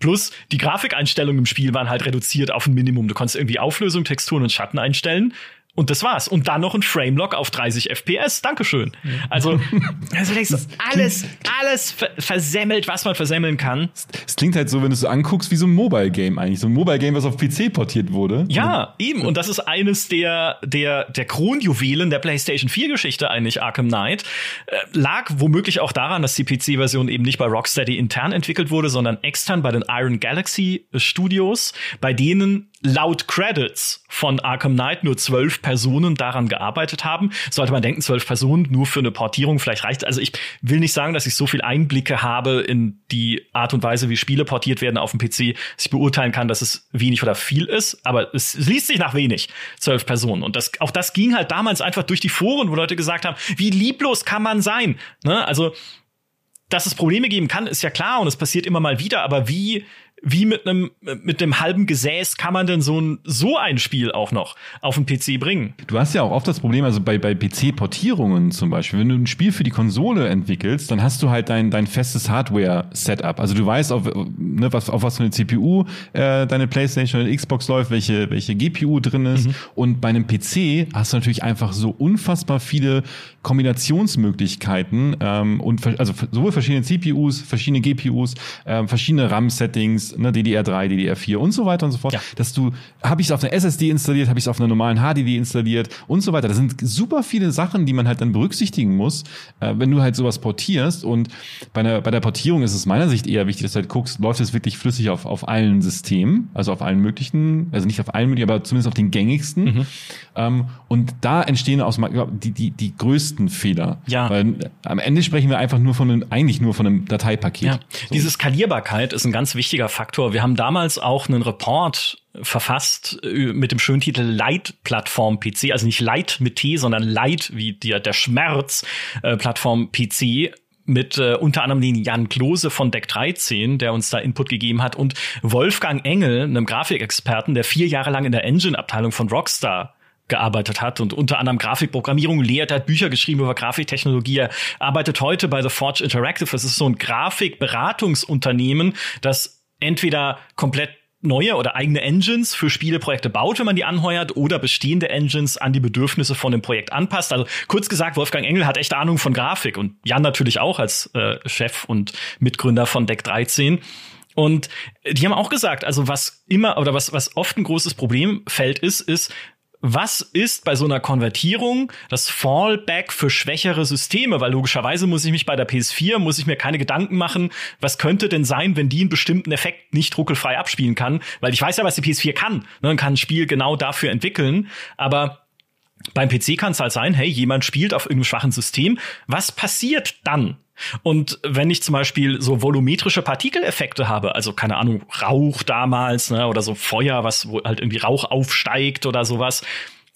Plus die Grafikeinstellungen im Spiel waren halt reduziert auf ein Minimum. Du konntest irgendwie Auflösung, Texturen und Schatten einstellen. Und das war's. Und dann noch ein Framelock auf 30 FPS. Dankeschön. Also, also denkst du, alles, alles ver versemmelt, was man versemmeln kann.
Es klingt halt so, wenn du es so anguckst, wie so ein Mobile-Game eigentlich. So ein Mobile-Game, was auf PC portiert wurde.
Ja, eben. Und das ist eines der, der, der Kronjuwelen der PlayStation 4-Geschichte eigentlich, Arkham Knight. Äh, lag womöglich auch daran, dass die PC-Version eben nicht bei Rocksteady intern entwickelt wurde, sondern extern bei den Iron Galaxy Studios, bei denen laut Credits von Arkham Knight nur zwölf Personen daran gearbeitet haben. Sollte man denken, zwölf Personen nur für eine Portierung, vielleicht reicht. Also ich will nicht sagen, dass ich so viel Einblicke habe in die Art und Weise, wie Spiele portiert werden auf dem PC, dass ich beurteilen kann, dass es wenig oder viel ist. Aber es, es liest sich nach wenig, zwölf Personen. Und das, auch das ging halt damals einfach durch die Foren, wo Leute gesagt haben, wie lieblos kann man sein? Ne? Also dass es Probleme geben kann, ist ja klar und es passiert immer mal wieder, aber wie wie mit einem mit dem halben Gesäß kann man denn so ein so ein Spiel auch noch auf den PC bringen?
Du hast ja auch oft das Problem, also bei, bei PC-Portierungen zum Beispiel, wenn du ein Spiel für die Konsole entwickelst, dann hast du halt dein, dein festes Hardware-Setup. Also du weißt, auf, ne, was, auf was für eine CPU äh, deine PlayStation oder Xbox läuft, welche, welche GPU drin ist. Mhm. Und bei einem PC hast du natürlich einfach so unfassbar viele Kombinationsmöglichkeiten ähm, und also sowohl verschiedene CPUs, verschiedene GPUs, äh, verschiedene RAM-Settings, ne, DDR3, DDR4 und so weiter und so fort,
Ja.
dass du, habe ich es auf einer SSD installiert, habe ich es auf einer normalen HDD installiert und so weiter. Das sind super viele Sachen, die man halt dann berücksichtigen muss, äh, wenn du halt sowas portierst. Und bei, einer, bei der Portierung ist es meiner Sicht eher wichtig, dass du halt guckst, läuft es wirklich flüssig auf, auf allen Systemen, also auf allen möglichen, also nicht auf allen möglichen, aber zumindest auf den gängigsten.
Mhm.
Ähm, und da entstehen aus die, die, die größten Fehler.
Ja.
Weil äh, am Ende sprechen wir einfach nur von einem, eigentlich nur von einem Dateipaket.
Ja, diese Skalierbarkeit ist ein ganz wichtiger Faktor. Wir haben damals auch einen Report verfasst äh, mit dem schönen Titel Light Plattform PC, also nicht Light mit T, sondern Light wie der, der Schmerz äh, Plattform PC mit äh, unter anderem den Jan Klose von Deck 13, der uns da Input gegeben hat und Wolfgang Engel, einem Grafikexperten, der vier Jahre lang in der Engine-Abteilung von Rockstar gearbeitet hat und unter anderem Grafikprogrammierung lehrt, hat Bücher geschrieben über Grafiktechnologie, er arbeitet heute bei The Forge Interactive. Das ist so ein Grafikberatungsunternehmen, das entweder komplett neue oder eigene Engines für Spieleprojekte baut, wenn man die anheuert, oder bestehende Engines an die Bedürfnisse von dem Projekt anpasst. Also kurz gesagt, Wolfgang Engel hat echt Ahnung von Grafik und Jan natürlich auch als äh, Chef und Mitgründer von Deck 13. Und die haben auch gesagt, also was immer oder was, was oft ein großes Problemfeld ist, ist, was ist bei so einer Konvertierung das Fallback für schwächere Systeme? Weil logischerweise muss ich mich bei der PS4, muss ich mir keine Gedanken machen, was könnte denn sein, wenn die einen bestimmten Effekt nicht ruckelfrei abspielen kann? Weil ich weiß ja, was die PS4 kann. Ne, und kann ein Spiel genau dafür entwickeln. Aber beim PC kann es halt sein, hey, jemand spielt auf irgendeinem schwachen System. Was passiert dann? Und wenn ich zum Beispiel so volumetrische Partikeleffekte habe, also keine Ahnung, Rauch damals, ne, oder so Feuer, was wo halt irgendwie Rauch aufsteigt oder sowas,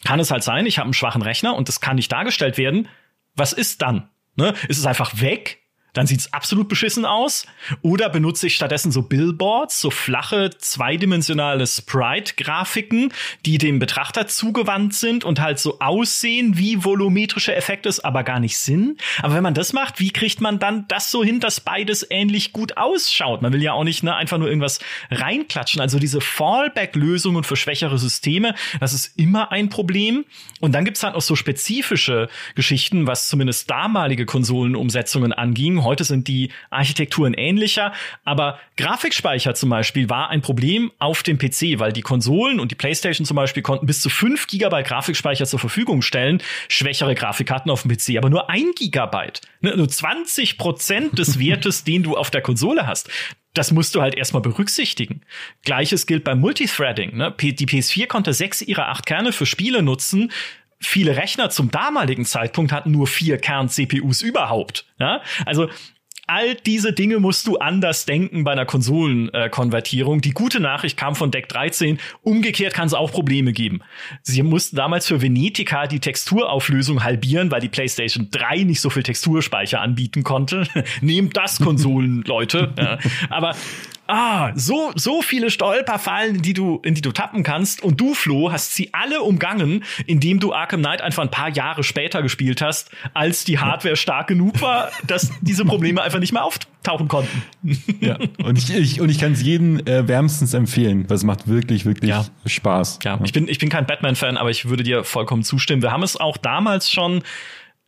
kann es halt sein, ich habe einen schwachen Rechner und das kann nicht dargestellt werden. Was ist dann? Ne? Ist es einfach weg? Dann sieht's absolut beschissen aus. Oder benutze ich stattdessen so Billboards, so flache, zweidimensionale Sprite-Grafiken, die dem Betrachter zugewandt sind und halt so aussehen wie volumetrische Effekte, es aber gar nicht sind. Aber wenn man das macht, wie kriegt man dann das so hin, dass beides ähnlich gut ausschaut? Man will ja auch nicht ne, einfach nur irgendwas reinklatschen. Also diese Fallback-Lösungen für schwächere Systeme, das ist immer ein Problem. Und dann gibt's halt auch so spezifische Geschichten, was zumindest damalige Konsolenumsetzungen anging. Heute sind die Architekturen ähnlicher, aber Grafikspeicher zum Beispiel war ein Problem auf dem PC, weil die Konsolen und die PlayStation zum Beispiel konnten bis zu 5 Gigabyte Grafikspeicher zur Verfügung stellen, schwächere Grafikkarten auf dem PC, aber nur ein Gigabyte, ne, nur 20 Prozent des Wertes, den du auf der Konsole hast. Das musst du halt erstmal berücksichtigen. Gleiches gilt beim Multithreading. Ne? Die PS4 konnte sechs ihrer acht Kerne für Spiele nutzen. Viele Rechner zum damaligen Zeitpunkt hatten nur vier Kern-CPUs überhaupt. Ja? Also all diese Dinge musst du anders denken bei einer Konsolenkonvertierung. Die gute Nachricht kam von Deck 13. Umgekehrt kann es auch Probleme geben. Sie mussten damals für Venetica die Texturauflösung halbieren, weil die PlayStation 3 nicht so viel Texturspeicher anbieten konnte. Nehmt das, Konsolen, Leute. Ja. Aber Ah, so, so viele Stolperfallen, in die du, in die du tappen kannst. Und du, Flo, hast sie alle umgangen, indem du Arkham Knight einfach ein paar Jahre später gespielt hast, als die Hardware stark genug war, dass diese Probleme einfach nicht mehr auftauchen konnten.
Ja. Und ich, ich, und ich kann es jedem äh, wärmstens empfehlen, weil es macht wirklich, wirklich
Ja.
Spaß.
Ja, ich bin, ich bin kein Batman-Fan, aber ich würde dir vollkommen zustimmen. Wir haben es auch damals schon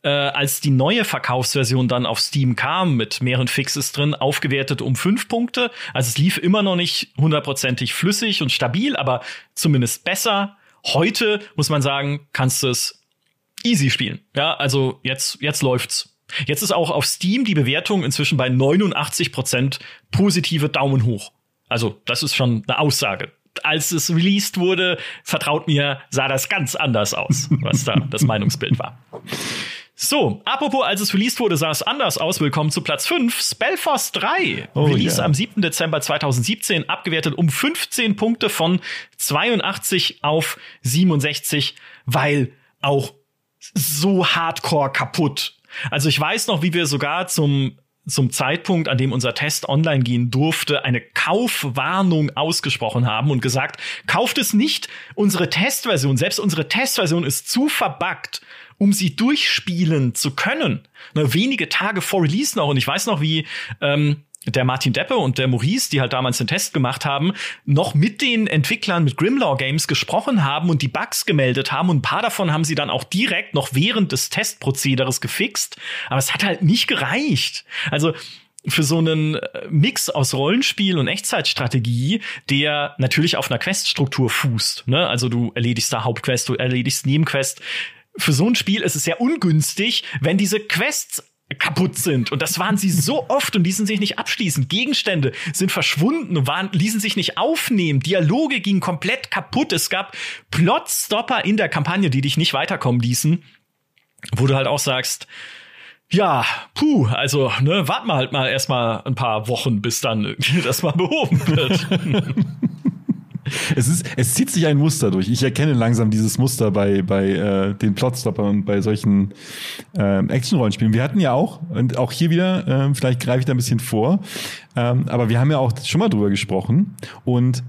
äh, als die neue Verkaufsversion dann auf Steam kam mit mehreren Fixes drin, aufgewertet um fünf Punkte. Also es lief immer noch nicht hundertprozentig flüssig und stabil, aber zumindest besser. Heute muss man sagen, kannst du es easy spielen. Ja, also jetzt, jetzt läuft's. Jetzt ist auch auf Steam die Bewertung inzwischen bei 89 Prozent positive Daumen hoch. Also das ist schon eine Aussage. Als es released wurde, vertraut mir, sah das ganz anders aus, was da das Meinungsbild war. So, apropos, als es released wurde, sah es anders aus. Willkommen zu Platz 5, Spellforce 3.
Oh,
Release
ja.
am 7. Dezember 2017, abgewertet um 15 Punkte von 82 auf 67, weil auch so hardcore kaputt. Also ich weiß noch, wie wir sogar zum zum Zeitpunkt, an dem unser Test online gehen durfte, eine Kaufwarnung ausgesprochen haben und gesagt, kauft es nicht. Unsere Testversion, selbst unsere Testversion ist zu verbuggt, um sie durchspielen zu können. Nur wenige Tage vor Release noch. Und ich weiß noch, wie ähm, der Martin Deppe und der Maurice, die halt damals den Test gemacht haben, noch mit den Entwicklern mit Grimlaw Games gesprochen haben und die Bugs gemeldet haben. Und ein paar davon haben sie dann auch direkt noch während des Testprozederes gefixt. Aber es hat halt nicht gereicht. Also für so einen äh, Mix aus Rollenspiel und Echtzeitstrategie, der natürlich auf einer Queststruktur fußt. Ne? Also du erledigst da Hauptquest, du erledigst Nebenquest. Für so ein Spiel ist es sehr ungünstig, wenn diese Quests kaputt sind. Und das waren sie so oft und ließen sich nicht abschließen. Gegenstände sind verschwunden und waren, ließen sich nicht aufnehmen. Dialoge gingen komplett kaputt. Es gab Plotstopper in der Kampagne, die dich nicht weiterkommen ließen, wo du halt auch sagst, ja, puh, also, ne, warten wir halt mal erstmal ein paar Wochen, bis dann das mal behoben wird.
es ist, es zieht sich ein Muster durch. Ich erkenne langsam dieses Muster bei, bei äh, den Plotstoppern und bei solchen äh, Action-Rollenspielen. Wir hatten ja auch, und auch hier wieder, äh, vielleicht greife ich da ein bisschen vor, ähm, aber wir haben ja auch schon mal drüber gesprochen und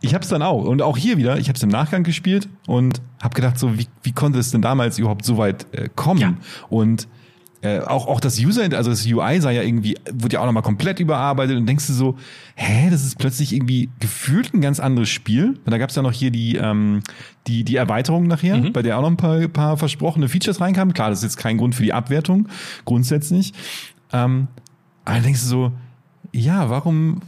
ich habe es dann auch und auch hier wieder, ich habe es im Nachgang gespielt und habe gedacht, so wie, wie konnte es denn damals überhaupt so weit äh, kommen? Ja. Und äh, auch, auch das User, also das UI sei ja irgendwie, wurde ja auch nochmal komplett überarbeitet und denkst du so, hä, das ist plötzlich irgendwie gefühlt ein ganz anderes Spiel. Da gab es ja noch hier die, ähm, die, die Erweiterung nachher, mhm. bei der auch noch ein paar, paar versprochene Features reinkamen. Klar, das ist jetzt kein Grund für die Abwertung, grundsätzlich. Ähm, aber dann denkst du so, ja, warum,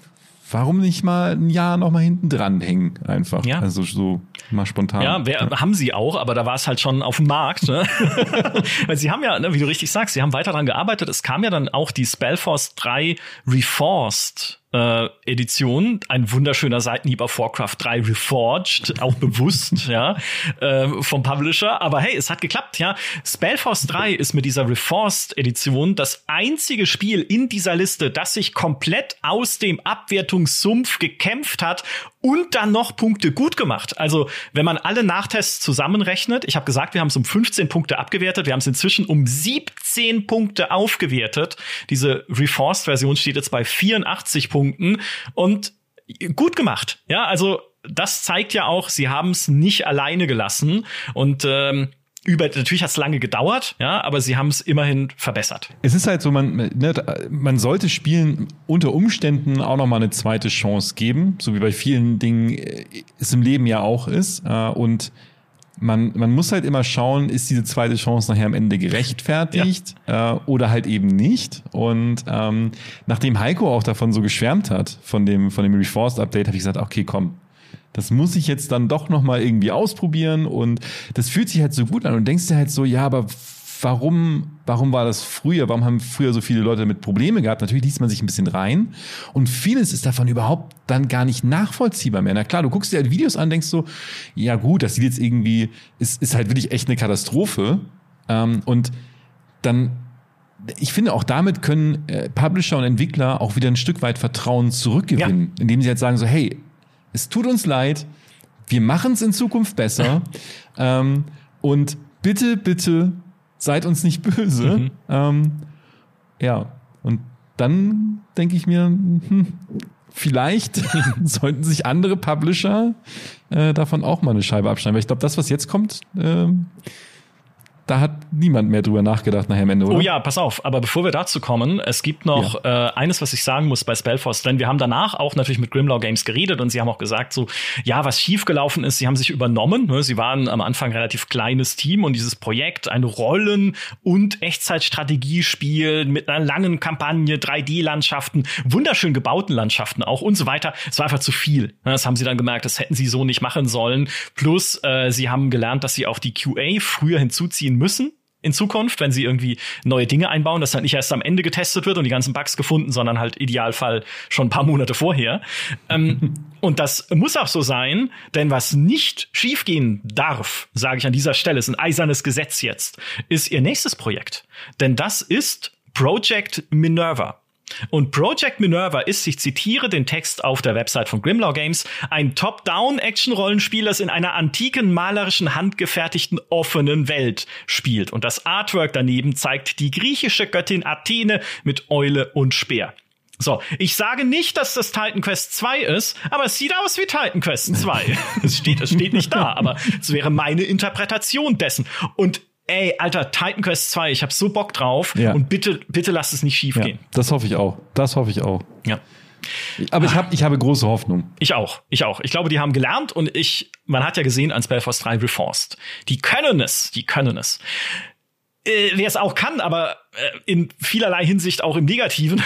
warum nicht mal ein Jahr noch mal hinten dran hängen einfach?
Ja.
Also so mal spontan.
Ja, wer, ja. haben sie auch, aber da war es halt schon auf dem Markt. Ne? Weil sie haben ja, ne, wie du richtig sagst, sie haben weiter daran gearbeitet. Es kam ja dann auch die Spellforce 3 Reforced äh, Edition, ein wunderschöner Seitenhieb auf Warcraft 3 Reforged, auch bewusst, ja, äh, vom Publisher. Aber hey, es hat geklappt, ja. Spellforce 3 ist mit dieser Reforced Edition das einzige Spiel in dieser Liste, das sich komplett aus dem Abwertungssumpf gekämpft hat und dann noch Punkte gut gemacht. Also, wenn man alle Nachtests zusammenrechnet, ich habe gesagt, wir haben es um 15 Punkte abgewertet, wir haben es inzwischen um 17 Punkte aufgewertet. Diese Reforced-Version steht jetzt bei 84 Punkten und gut gemacht. Ja, also das zeigt ja auch, sie haben es nicht alleine gelassen und ähm, über, natürlich hat es lange gedauert, ja, aber sie haben es immerhin verbessert.
Es ist halt so, man, ne, man sollte Spielen unter Umständen auch noch mal eine zweite Chance geben, so wie bei vielen Dingen äh, es im Leben ja auch ist. Äh, und man, man muss halt immer schauen, ist diese zweite Chance nachher am Ende gerechtfertigt ja. äh, oder halt eben nicht. Und ähm, nachdem Heiko auch davon so geschwärmt hat, von dem, von dem Reforced Update, habe ich gesagt, okay, komm, das muss ich jetzt dann doch noch mal irgendwie ausprobieren und das fühlt sich halt so gut an und denkst dir halt so, ja, aber warum, warum war das früher? Warum haben früher so viele Leute damit Probleme gehabt? Natürlich liest man sich ein bisschen rein und vieles ist davon überhaupt dann gar nicht nachvollziehbar mehr. Na klar, du guckst dir halt Videos an, denkst so, ja gut, das sieht jetzt irgendwie, ist, ist halt wirklich echt eine Katastrophe. Ähm, und dann ich finde, auch damit können äh, Publisher und Entwickler auch wieder ein Stück weit Vertrauen zurückgewinnen, ja. indem sie halt sagen so, hey, es tut uns leid, wir machen es in Zukunft besser ähm, und bitte, bitte seid uns nicht böse. Mhm. Ähm, ja, und dann denke ich mir, hm, vielleicht sollten sich andere Publisher äh, davon auch mal eine Scheibe abschneiden. Weil ich glaube, das, was jetzt kommt, äh, da hat niemand mehr drüber nachgedacht nachher am Ende, oder?
Oh ja, pass auf. Aber bevor wir dazu kommen, es gibt noch ja. äh, eines, was ich sagen muss bei Spellforce, denn wir haben danach auch natürlich mit Grimlaw Games geredet und sie haben auch gesagt, so, ja, was schiefgelaufen ist, sie haben sich übernommen. Ne? Sie waren am Anfang relativ kleines Team und dieses Projekt, ein Rollen- und Echtzeitstrategiespiel mit einer langen Kampagne, 3D-Landschaften, wunderschön gebauten Landschaften auch und so weiter. Es war einfach zu viel. Das haben sie dann gemerkt, das hätten sie so nicht machen sollen. Plus, äh, sie haben gelernt, dass sie auch die QA früher hinzuziehen müssen in Zukunft, wenn sie irgendwie neue Dinge einbauen, dass halt nicht erst am Ende getestet wird und die ganzen Bugs gefunden, sondern halt Idealfall schon ein paar Monate vorher. ähm, und das muss auch so sein, denn was nicht schiefgehen darf, sage ich an dieser Stelle, ist ein eisernes Gesetz jetzt, ist ihr nächstes Projekt. Denn das ist Project Minerva. Und Project Minerva ist, ich zitiere den Text auf der Website von Grimlaw Games, ein Top-Down-Action-Rollenspiel, das in einer antiken, malerischen, handgefertigten, offenen Welt spielt. Und das Artwork daneben zeigt die griechische Göttin Athene mit Eule und Speer. So, ich sage nicht, dass das Titan Quest 2 ist, aber es sieht aus wie Titan Quest 2. es steht, es steht nicht da, aber es wäre meine Interpretation dessen. Und ey, Alter, Titan Quest 2, ich hab so Bock drauf ja. und bitte, bitte lass es nicht schief ja, gehen.
Das hoffe ich auch. Das hoffe ich auch.
Ja.
Aber ich, hab, ich habe große Hoffnung.
Ich auch, ich auch. Ich glaube, die haben gelernt und ich, man hat ja gesehen an Spellforce 3 Reforced. Die können es, die können es. äh, wer es auch kann, aber äh, in vielerlei Hinsicht auch im Negativen,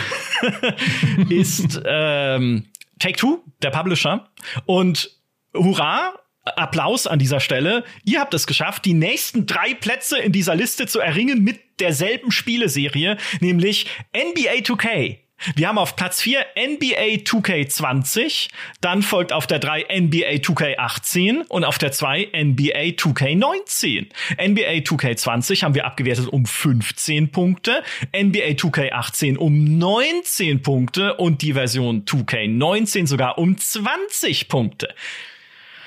ist ähm, Take Two, der Publisher. Und hurra, Applaus an dieser Stelle. Ihr habt es geschafft, die nächsten drei Plätze in dieser Liste zu erringen mit derselben Spieleserie, nämlich NBA 2K. Wir haben auf Platz 4 NBA 2K20, dann folgt auf der 3 NBA 2K18 und auf der 2 NBA 2K19. NBA 2K20 haben wir abgewertet um 15 Punkte, NBA 2K18 um 19 Punkte und die Version 2K19 sogar um 20 Punkte.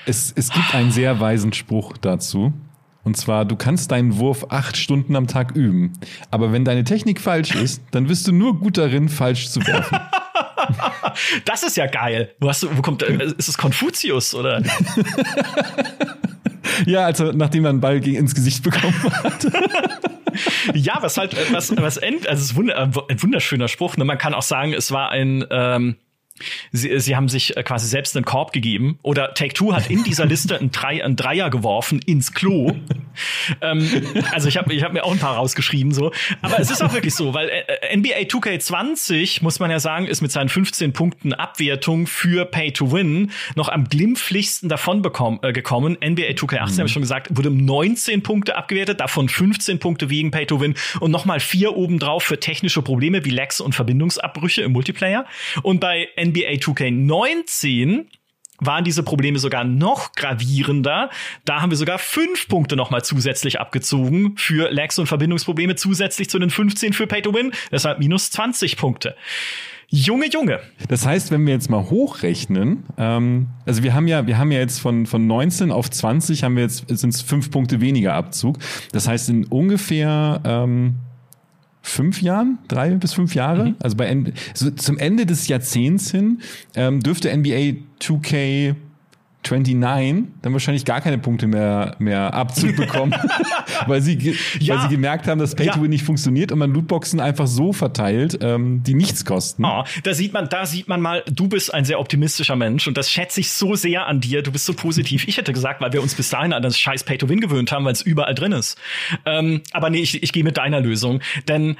Es, es gibt einen sehr weisen Spruch dazu. Und zwar, du kannst deinen Wurf acht Stunden am Tag üben. Aber wenn deine Technik falsch ist, dann wirst du nur gut darin, falsch zu werfen.
das ist ja geil. Wo, hast du, wo kommt, äh, ist es Konfuzius oder?
ja, also nachdem er einen Ball ins Gesicht bekommen hat.
ja, was halt, was, was end, also es ist ein wunderschöner Spruch. Ne? Man kann auch sagen, es war ein, ähm, Sie, sie haben sich äh, quasi selbst einen Korb gegeben. Oder Take Two hat in dieser Liste ein, Drei, ein Dreier geworfen ins Klo. ähm, also ich habe ich hab mir auch ein paar rausgeschrieben so. Aber es ist auch wirklich so, weil äh, NBA 2K20, muss man ja sagen, ist mit seinen 15 Punkten Abwertung für Pay to Win noch am glimpflichsten davon bekommen, äh, gekommen. NBA 2K18, mhm. habe ich schon gesagt, wurde um 19 Punkte abgewertet, davon 15 Punkte wegen Pay to Win und nochmal vier obendrauf für technische Probleme wie Lags und Verbindungsabbrüche im Multiplayer. Und bei NBA 2K19 waren diese Probleme sogar noch gravierender. Da haben wir sogar fünf Punkte nochmal zusätzlich abgezogen für Lags und Verbindungsprobleme, zusätzlich zu den 15 für Pay to Win. Deshalb minus 20 Punkte. Junge, Junge.
Das heißt, wenn wir jetzt mal hochrechnen, ähm, also wir haben ja, wir haben ja jetzt von, von 19 auf 20 haben wir jetzt, sind es fünf Punkte weniger Abzug. Das heißt, in ungefähr ähm, fünf Jahren, drei bis fünf Jahre, mhm. also bei so zum Ende des Jahrzehnts hin, ähm, dürfte NBA 2K 29 dann wahrscheinlich gar keine Punkte mehr, mehr abzubekommen, weil, sie, ja. weil sie gemerkt haben, dass Pay-to-Win ja. nicht funktioniert und man Lootboxen einfach so verteilt, ähm, die nichts kosten.
Oh, da sieht man, da sieht man mal, du bist ein sehr optimistischer Mensch und das schätze ich so sehr an dir. Du bist so positiv. Ich hätte gesagt, weil wir uns bis dahin an das scheiß Pay-to-Win gewöhnt haben, weil es überall drin ist. Ähm, aber nee, ich, ich gehe mit deiner Lösung, denn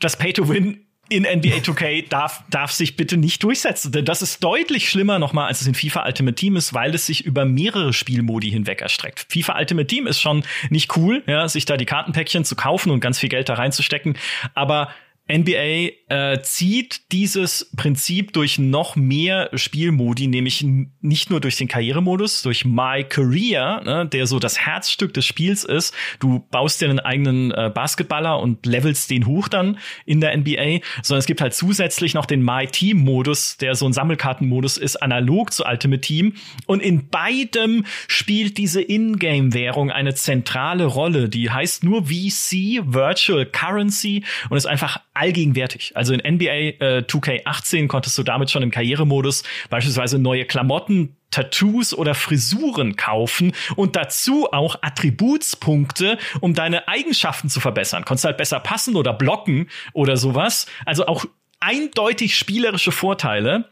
das Pay-to-Win in NBA 2K darf, darf sich bitte nicht durchsetzen. Denn das ist deutlich schlimmer nochmal, als es in FIFA Ultimate Team ist, weil es sich über mehrere Spielmodi hinweg erstreckt. FIFA Ultimate Team ist schon nicht cool, ja, sich da die Kartenpäckchen zu kaufen und ganz viel Geld da reinzustecken. Aber NBA äh, zieht dieses Prinzip durch noch mehr Spielmodi, nämlich nicht nur durch den Karrieremodus, durch My Career, ne, der so das Herzstück des Spiels ist. Du baust dir einen eigenen äh, Basketballer und levelst den hoch dann in der NBA, sondern es gibt halt zusätzlich noch den My Team Modus, der so ein Sammelkartenmodus ist, analog zu Ultimate Team. Und in beidem spielt diese Ingame-Währung eine zentrale Rolle. Die heißt nur VC, Virtual Currency, und ist einfach allgegenwärtig. Also in NBA äh, 2K18 konntest du damit schon im Karrieremodus beispielsweise neue Klamotten, Tattoos oder Frisuren kaufen und dazu auch Attributspunkte, um deine Eigenschaften zu verbessern. Konntest halt besser passen oder blocken oder sowas. Also auch eindeutig spielerische Vorteile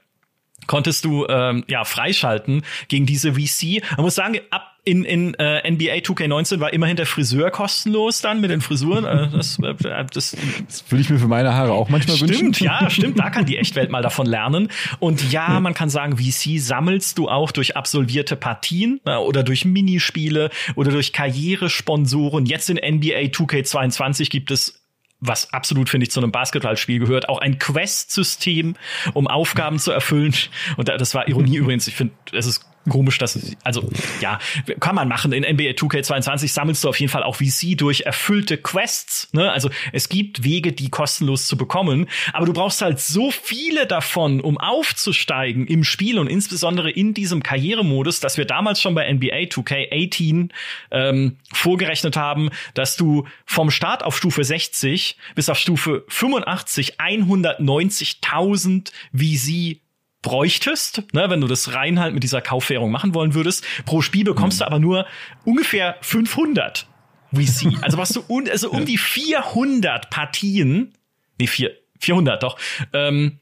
konntest du ähm, ja freischalten gegen diese VC. Man muss sagen, ab in, in äh, NBA 2K19 war immerhin der Friseur kostenlos dann mit den Frisuren. Äh, das, äh,
das, das würde ich mir für meine Haare auch manchmal
stimmt,
wünschen.
Stimmt, ja, stimmt. Da kann die Echtwelt mal davon lernen. Und ja, man kann sagen, VC sammelst du auch durch absolvierte Partien äh, oder durch Minispiele oder durch Karrieresponsoren. Jetzt in NBA 2K22 gibt es was absolut, finde ich, zu einem Basketballspiel gehört, auch ein Quest-System, um Aufgaben zu erfüllen. Und das war Ironie übrigens. Ich finde, es ist komisch, dass also ja, kann man machen. In NBA 2K22 sammelst du auf jeden Fall auch VC durch erfüllte Quests. Ne? Also es gibt Wege, die kostenlos zu bekommen, aber du brauchst halt so viele davon, um aufzusteigen im Spiel und insbesondere in diesem Karrieremodus, dass wir damals schon bei NBA 2K18 ähm, vorgerechnet haben, dass du vom Start auf Stufe 60 bis auf Stufe 85 190.000 VC bräuchtest, ne, wenn du das rein halt mit dieser Kaufwährung machen wollen würdest. Pro Spiel bekommst mhm. du aber nur ungefähr 500 VC. Also was du un also um die 400 Partien, nee, vier, 400 doch, ähm,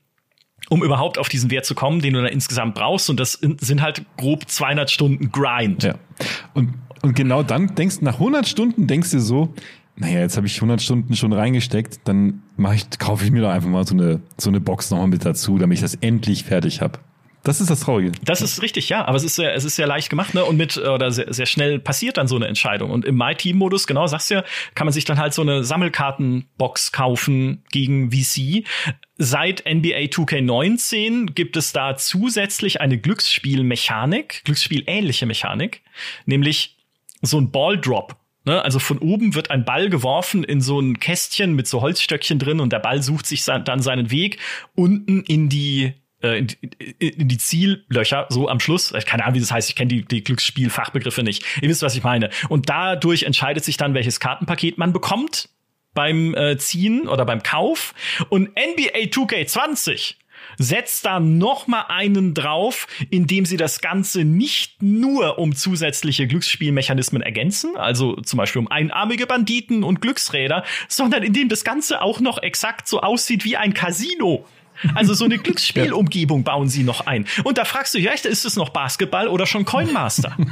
um überhaupt auf diesen Wert zu kommen, den du dann insgesamt brauchst. Und das sind halt grob 200 Stunden Grind.
Ja. Und, und genau dann denkst, nach 100 Stunden denkst du so, naja, jetzt habe ich 100 Stunden schon reingesteckt, dann ich, kaufe ich mir doch einfach mal so eine, so eine Box nochmal mit dazu, damit ich das endlich fertig habe. Das ist das Traurige.
Das ist richtig, ja. Aber es ist sehr, es ist sehr leicht gemacht, ne? Und mit, oder sehr, sehr schnell passiert dann so eine Entscheidung. Und im My Team-Modus, genau, sagst du ja, kann man sich dann halt so eine Sammelkartenbox kaufen gegen VC. Seit NBA 2K19 gibt es da zusätzlich eine Glücksspielmechanik, Glücksspielähnliche Mechanik, nämlich so ein Balldrop. Ne? Also von oben wird ein Ball geworfen in so ein Kästchen mit so Holzstöckchen drin und der Ball sucht sich dann seinen Weg unten in die äh, in, die Ziellöcher, so am Schluss. Keine Ahnung, wie das heißt, ich kenne die, die Glücksspielfachbegriffe nicht. Ihr wisst, was ich meine. Und dadurch entscheidet sich dann, welches Kartenpaket man bekommt beim äh, Ziehen oder beim Kauf. Und NBA 2K20 setzt da noch mal einen drauf, indem sie das Ganze nicht nur um zusätzliche Glücksspielmechanismen ergänzen, also zum Beispiel um einarmige Banditen und Glücksräder, sondern indem das Ganze auch noch exakt so aussieht wie ein Casino. Also so eine Glücksspielumgebung bauen sie noch ein. Und da fragst du dich echt, ist es noch Basketball oder schon Coinmaster?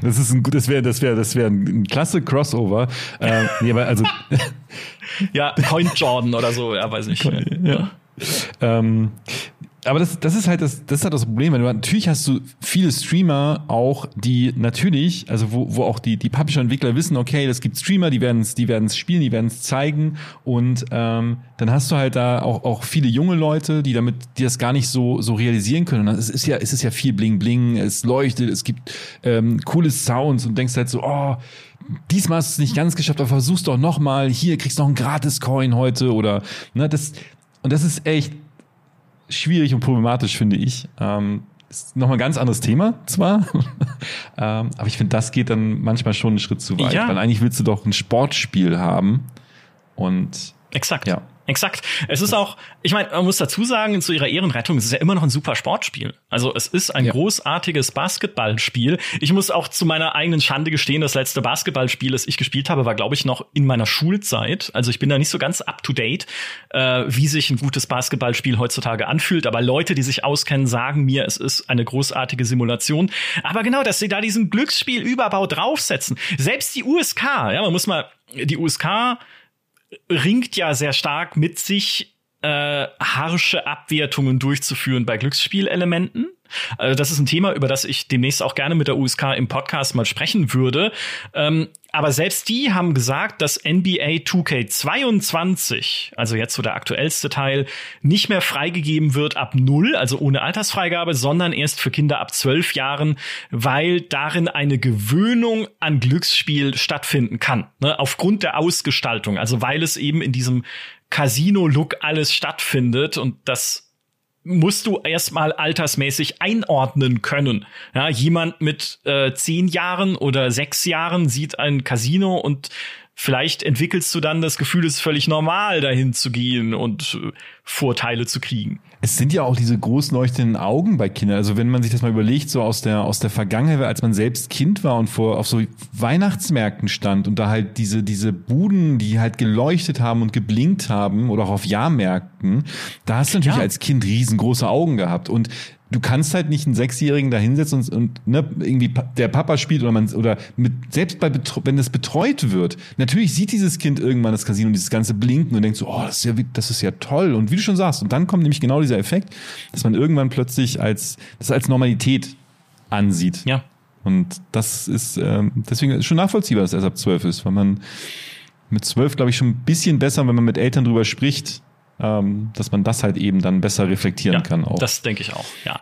Das ist ein das wäre das wäre das wäre ein klasse Crossover. Äh, nee, aber also
ja, Coin Jordan oder so, ja, weiß nicht.
Coin, ja. Ähm, aber das, das ist halt das, das ist halt das Problem. Weil du, natürlich hast du viele Streamer auch, die natürlich, also wo, wo auch die, die Publisher-Entwickler wissen, okay, es gibt Streamer, die werden es die werden's spielen, die werden es zeigen. Und ähm, dann hast du halt da auch, auch viele junge Leute, die damit, die das gar nicht so, so realisieren können. Und es ist ja, es ist ja viel Bling Bling, es leuchtet, es gibt ähm, coole Sounds und denkst halt so, oh, diesmal hast du es nicht ganz geschafft, aber versuch's doch nochmal, hier kriegst du noch einen Gratis-Coin heute oder ne, das, und das ist echt schwierig und problematisch, finde ich. Ähm, ist nochmal ein ganz anderes Thema zwar, ähm, aber ich finde, das geht dann manchmal schon einen Schritt zu weit, ja. weil eigentlich willst du doch ein Sportspiel haben und
Exakt. Ja. Exakt. Es ist auch, ich meine, man muss dazu sagen, zu ihrer Ehrenrettung, es ist ja immer noch ein super Sportspiel. Also es ist ein ja. großartiges Basketballspiel. Ich muss auch zu meiner eigenen Schande gestehen, das letzte Basketballspiel, das ich gespielt habe, war, glaube ich, noch in meiner Schulzeit. Also ich bin da nicht so ganz up to date, äh, wie sich ein gutes Basketballspiel heutzutage anfühlt. Aber Leute, die sich auskennen, sagen mir, es ist eine großartige Simulation. Aber genau, dass sie da diesen Glücksspielüberbau draufsetzen. Selbst die USK, ja, man muss mal, die USK ringt ja sehr stark mit sich, äh, harsche Abwertungen durchzuführen bei Glücksspielelementen. Also das ist ein Thema, über das ich demnächst auch gerne mit der USK im Podcast mal sprechen würde. Ähm, aber selbst die haben gesagt, dass NBA 2K22, also jetzt so der aktuellste Teil, nicht mehr freigegeben wird ab null, also ohne Altersfreigabe, sondern erst für Kinder ab zwölf Jahren, weil darin eine Gewöhnung an Glücksspiel stattfinden kann. Ne? Aufgrund der Ausgestaltung, also weil es eben in diesem Casino-Look alles stattfindet und das musst du erstmal altersmäßig einordnen können. Ja, jemand mit äh, zehn Jahren oder sechs Jahren sieht ein Casino und vielleicht entwickelst du dann das Gefühl, es ist völlig normal, dahin zu gehen und äh, Vorteile zu kriegen.
Es sind ja auch diese groß leuchtenden Augen bei Kindern. Also wenn man sich das mal überlegt, so aus der, aus der Vergangenheit, als man selbst Kind war und vor, auf so Weihnachtsmärkten stand und da halt diese, diese Buden, die halt geleuchtet haben und geblinkt haben oder auch auf Jahrmärkten, da hast du natürlich ja. als Kind riesengroße Augen gehabt und du kannst halt nicht einen Sechsjährigen da hinsetzen und, und ne, irgendwie der Papa spielt oder man oder mit selbst bei wenn das betreut wird, natürlich sieht dieses Kind irgendwann das Casino und dieses ganze Blinken und denkt so, oh, das ist ja das ist ja toll und wie du schon sagst und dann kommt nämlich genau dieser Effekt, dass man irgendwann plötzlich als das als Normalität ansieht.
Ja.
Und das ist ähm, deswegen ist schon nachvollziehbar, dass er ab zwölf ist, weil man mit zwölf glaube ich schon ein bisschen besser, wenn man mit Eltern drüber spricht ähm, dass man das halt eben dann besser reflektieren
ja,
kann.
Auch. Das denke ich auch, ja.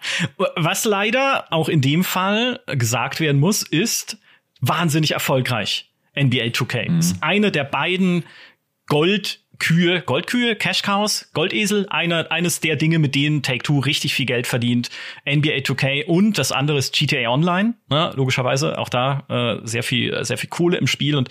Was leider auch in dem Fall gesagt werden muss, ist wahnsinnig erfolgreich. NBA 2K. Mhm. Ist eine der beiden Gold Kühe, Goldkühe, Cash Cows, Goldesel, einer, eines der Dinge, mit denen Take-Two richtig viel Geld verdient. NBA 2K und das andere ist GTA Online, ne, logischerweise auch da äh, sehr viel, sehr viel Kohle im Spiel und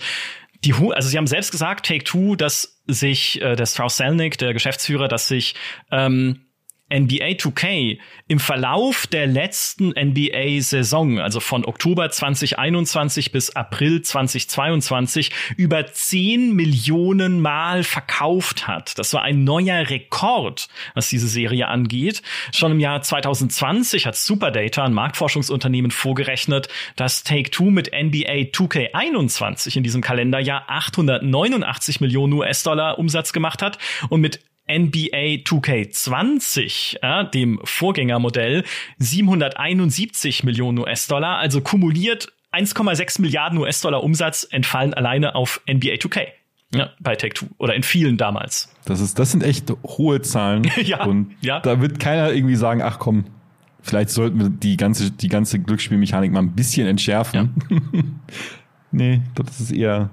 die, also sie haben selbst gesagt, Take Two, dass sich äh, der Strauss Selnick, der Geschäftsführer, dass sich ähm, NBA 2K im Verlauf der letzten NBA-Saison, also von Oktober 2021 bis April 2022, über 10 Millionen Mal verkauft hat. Das war ein neuer Rekord, was diese Serie angeht. Schon im Jahr 2020 hat Superdata, ein Marktforschungsunternehmen, vorgerechnet, dass Take-Two mit NBA 2K21 in diesem Kalenderjahr 889 Millionen US-Dollar Umsatz gemacht hat und mit NBA 2K20, ja, dem Vorgängermodell, 771 Millionen US-Dollar, also kumuliert 1,6 Milliarden US-Dollar Umsatz entfallen alleine auf NBA 2K. Ja, bei Take-Two oder in vielen damals.
Das ist, das sind echt hohe Zahlen.
ja,
und
ja.
da wird keiner irgendwie sagen, ach komm, vielleicht sollten wir die ganze, die ganze Glücksspielmechanik mal ein bisschen entschärfen. Ja. nee, das ist eher,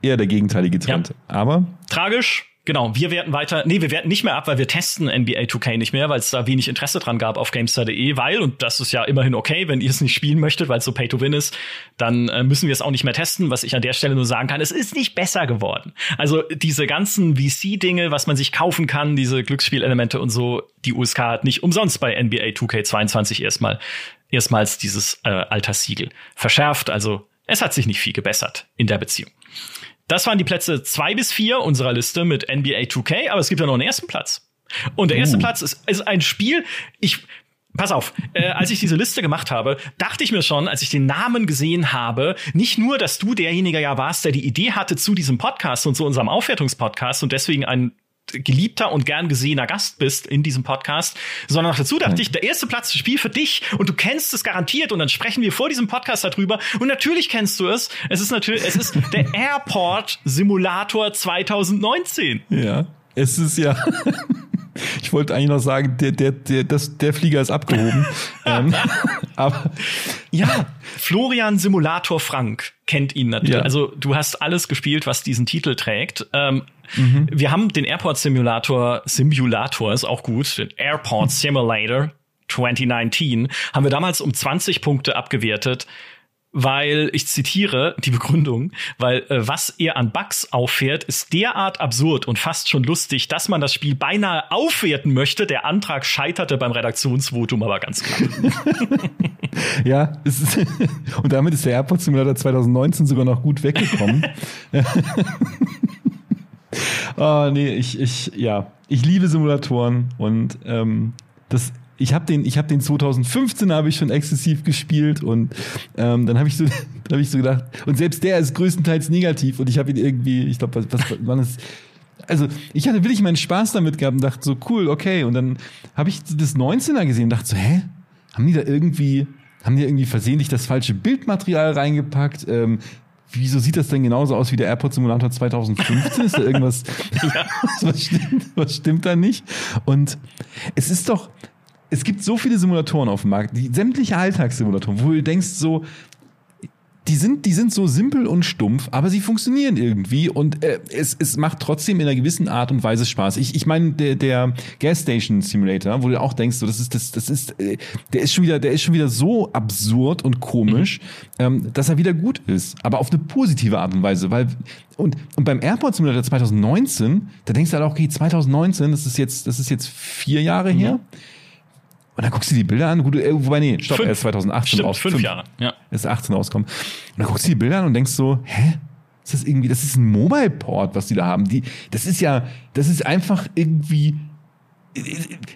eher der gegenteilige Trend. Ja. Aber.
Tragisch, Genau, wir werten weiter, nee, wir werten nicht mehr ab, weil wir testen NBA 2K nicht mehr, weil es da wenig Interesse dran gab auf GameStar.de, weil, und das ist ja immerhin okay, wenn ihr es nicht spielen möchtet, weil es so Pay-to-Win ist, dann äh, müssen wir es auch nicht mehr testen, was ich an der Stelle nur sagen kann, es ist nicht besser geworden. Also diese ganzen VC-Dinge, was man sich kaufen kann, diese Glücksspielelemente und so, die USK hat nicht umsonst bei NBA 2K22 erstmal, erstmals dieses äh, Alterssiegel verschärft, also es hat sich nicht viel gebessert in der Beziehung. Das waren die Plätze zwei bis vier unserer Liste mit NBA 2K, aber es gibt ja noch einen ersten Platz. Und der erste uh. Platz ist, ist ein Spiel, ich, Pass auf, äh, als ich diese Liste gemacht habe, dachte ich mir schon, als ich den Namen gesehen habe, nicht nur, dass du derjenige ja warst, der die Idee hatte zu diesem Podcast und zu unserem Aufwertungspodcast und deswegen ein geliebter und gern gesehener Gast bist in diesem Podcast, sondern noch dazu dachte ich, der erste Platz Spiel für dich und du kennst es garantiert und dann sprechen wir vor diesem Podcast darüber und natürlich kennst du es. Es ist natürlich, es ist der Airport Simulator 2019.
Ja, es ist ja Ich wollte eigentlich noch sagen, der, der, der, das, der Flieger ist abgehoben. ähm, aber
ja, Florian Simulator Frank kennt ihn natürlich. Ja. Also du hast alles gespielt, was diesen Titel trägt. Ähm, mhm. Wir haben den Airport Simulator, Simulator ist auch gut, den Airport Simulator 2019, haben wir damals um 20 Punkte abgewertet weil ich zitiere die Begründung, weil äh, was er an Bugs auffährt, ist derart absurd und fast schon lustig, dass man das Spiel beinahe aufwerten möchte. Der Antrag scheiterte beim Redaktionsvotum aber ganz klar.
ja, ist, und damit ist der Airport Simulator 2019 sogar noch gut weggekommen. oh, nee, ich, ich, ja, ich liebe Simulatoren und ähm, das ich habe den, ich habe den 2015 habe ich schon exzessiv gespielt und ähm, dann habe ich so, dann habe ich so gedacht und selbst der ist größtenteils negativ und ich habe ihn irgendwie, ich glaube, was, was wann ist also ich hatte wirklich meinen Spaß damit gehabt und dachte so cool, okay und dann habe ich das 19er gesehen und dachte so, hä, haben die da irgendwie haben die irgendwie versehentlich das falsche Bildmaterial reingepackt? Ähm, wieso sieht das denn genauso aus wie der AirPod Simulator 2015? ist da irgendwas, was, stimmt, was stimmt da nicht? Und es ist doch, es gibt so viele Simulatoren auf dem Markt, die sämtliche Alltagssimulatoren, wo du denkst so, die sind, die sind so simpel und stumpf, aber sie funktionieren irgendwie und äh, es, es macht trotzdem in einer gewissen Art und Weise Spaß. Ich, ich meine, der, der Gas Station Simulator, wo du auch denkst, so, das ist, das, das ist, äh, der ist schon wieder, der ist schon wieder so absurd und komisch, mhm. ähm, dass er wieder gut ist, aber auf eine positive Art und Weise, weil und, und beim Airport Simulator 2019, da denkst du halt auch, okay, 2019, das ist jetzt, das ist jetzt vier Jahre mhm. her und dann guckst du die Bilder an, gut, äh, wobei, nee, stopp, fünf. er ist 2018
Stimmt, raus. Fünf, Jahre, ja.
Er ist 18 rausgekommen. Und dann guckst du die Bilder an und denkst so, hä? Ist das irgendwie, das ist ein Mobile Port, was die da haben. Die, das ist ja, das ist einfach irgendwie,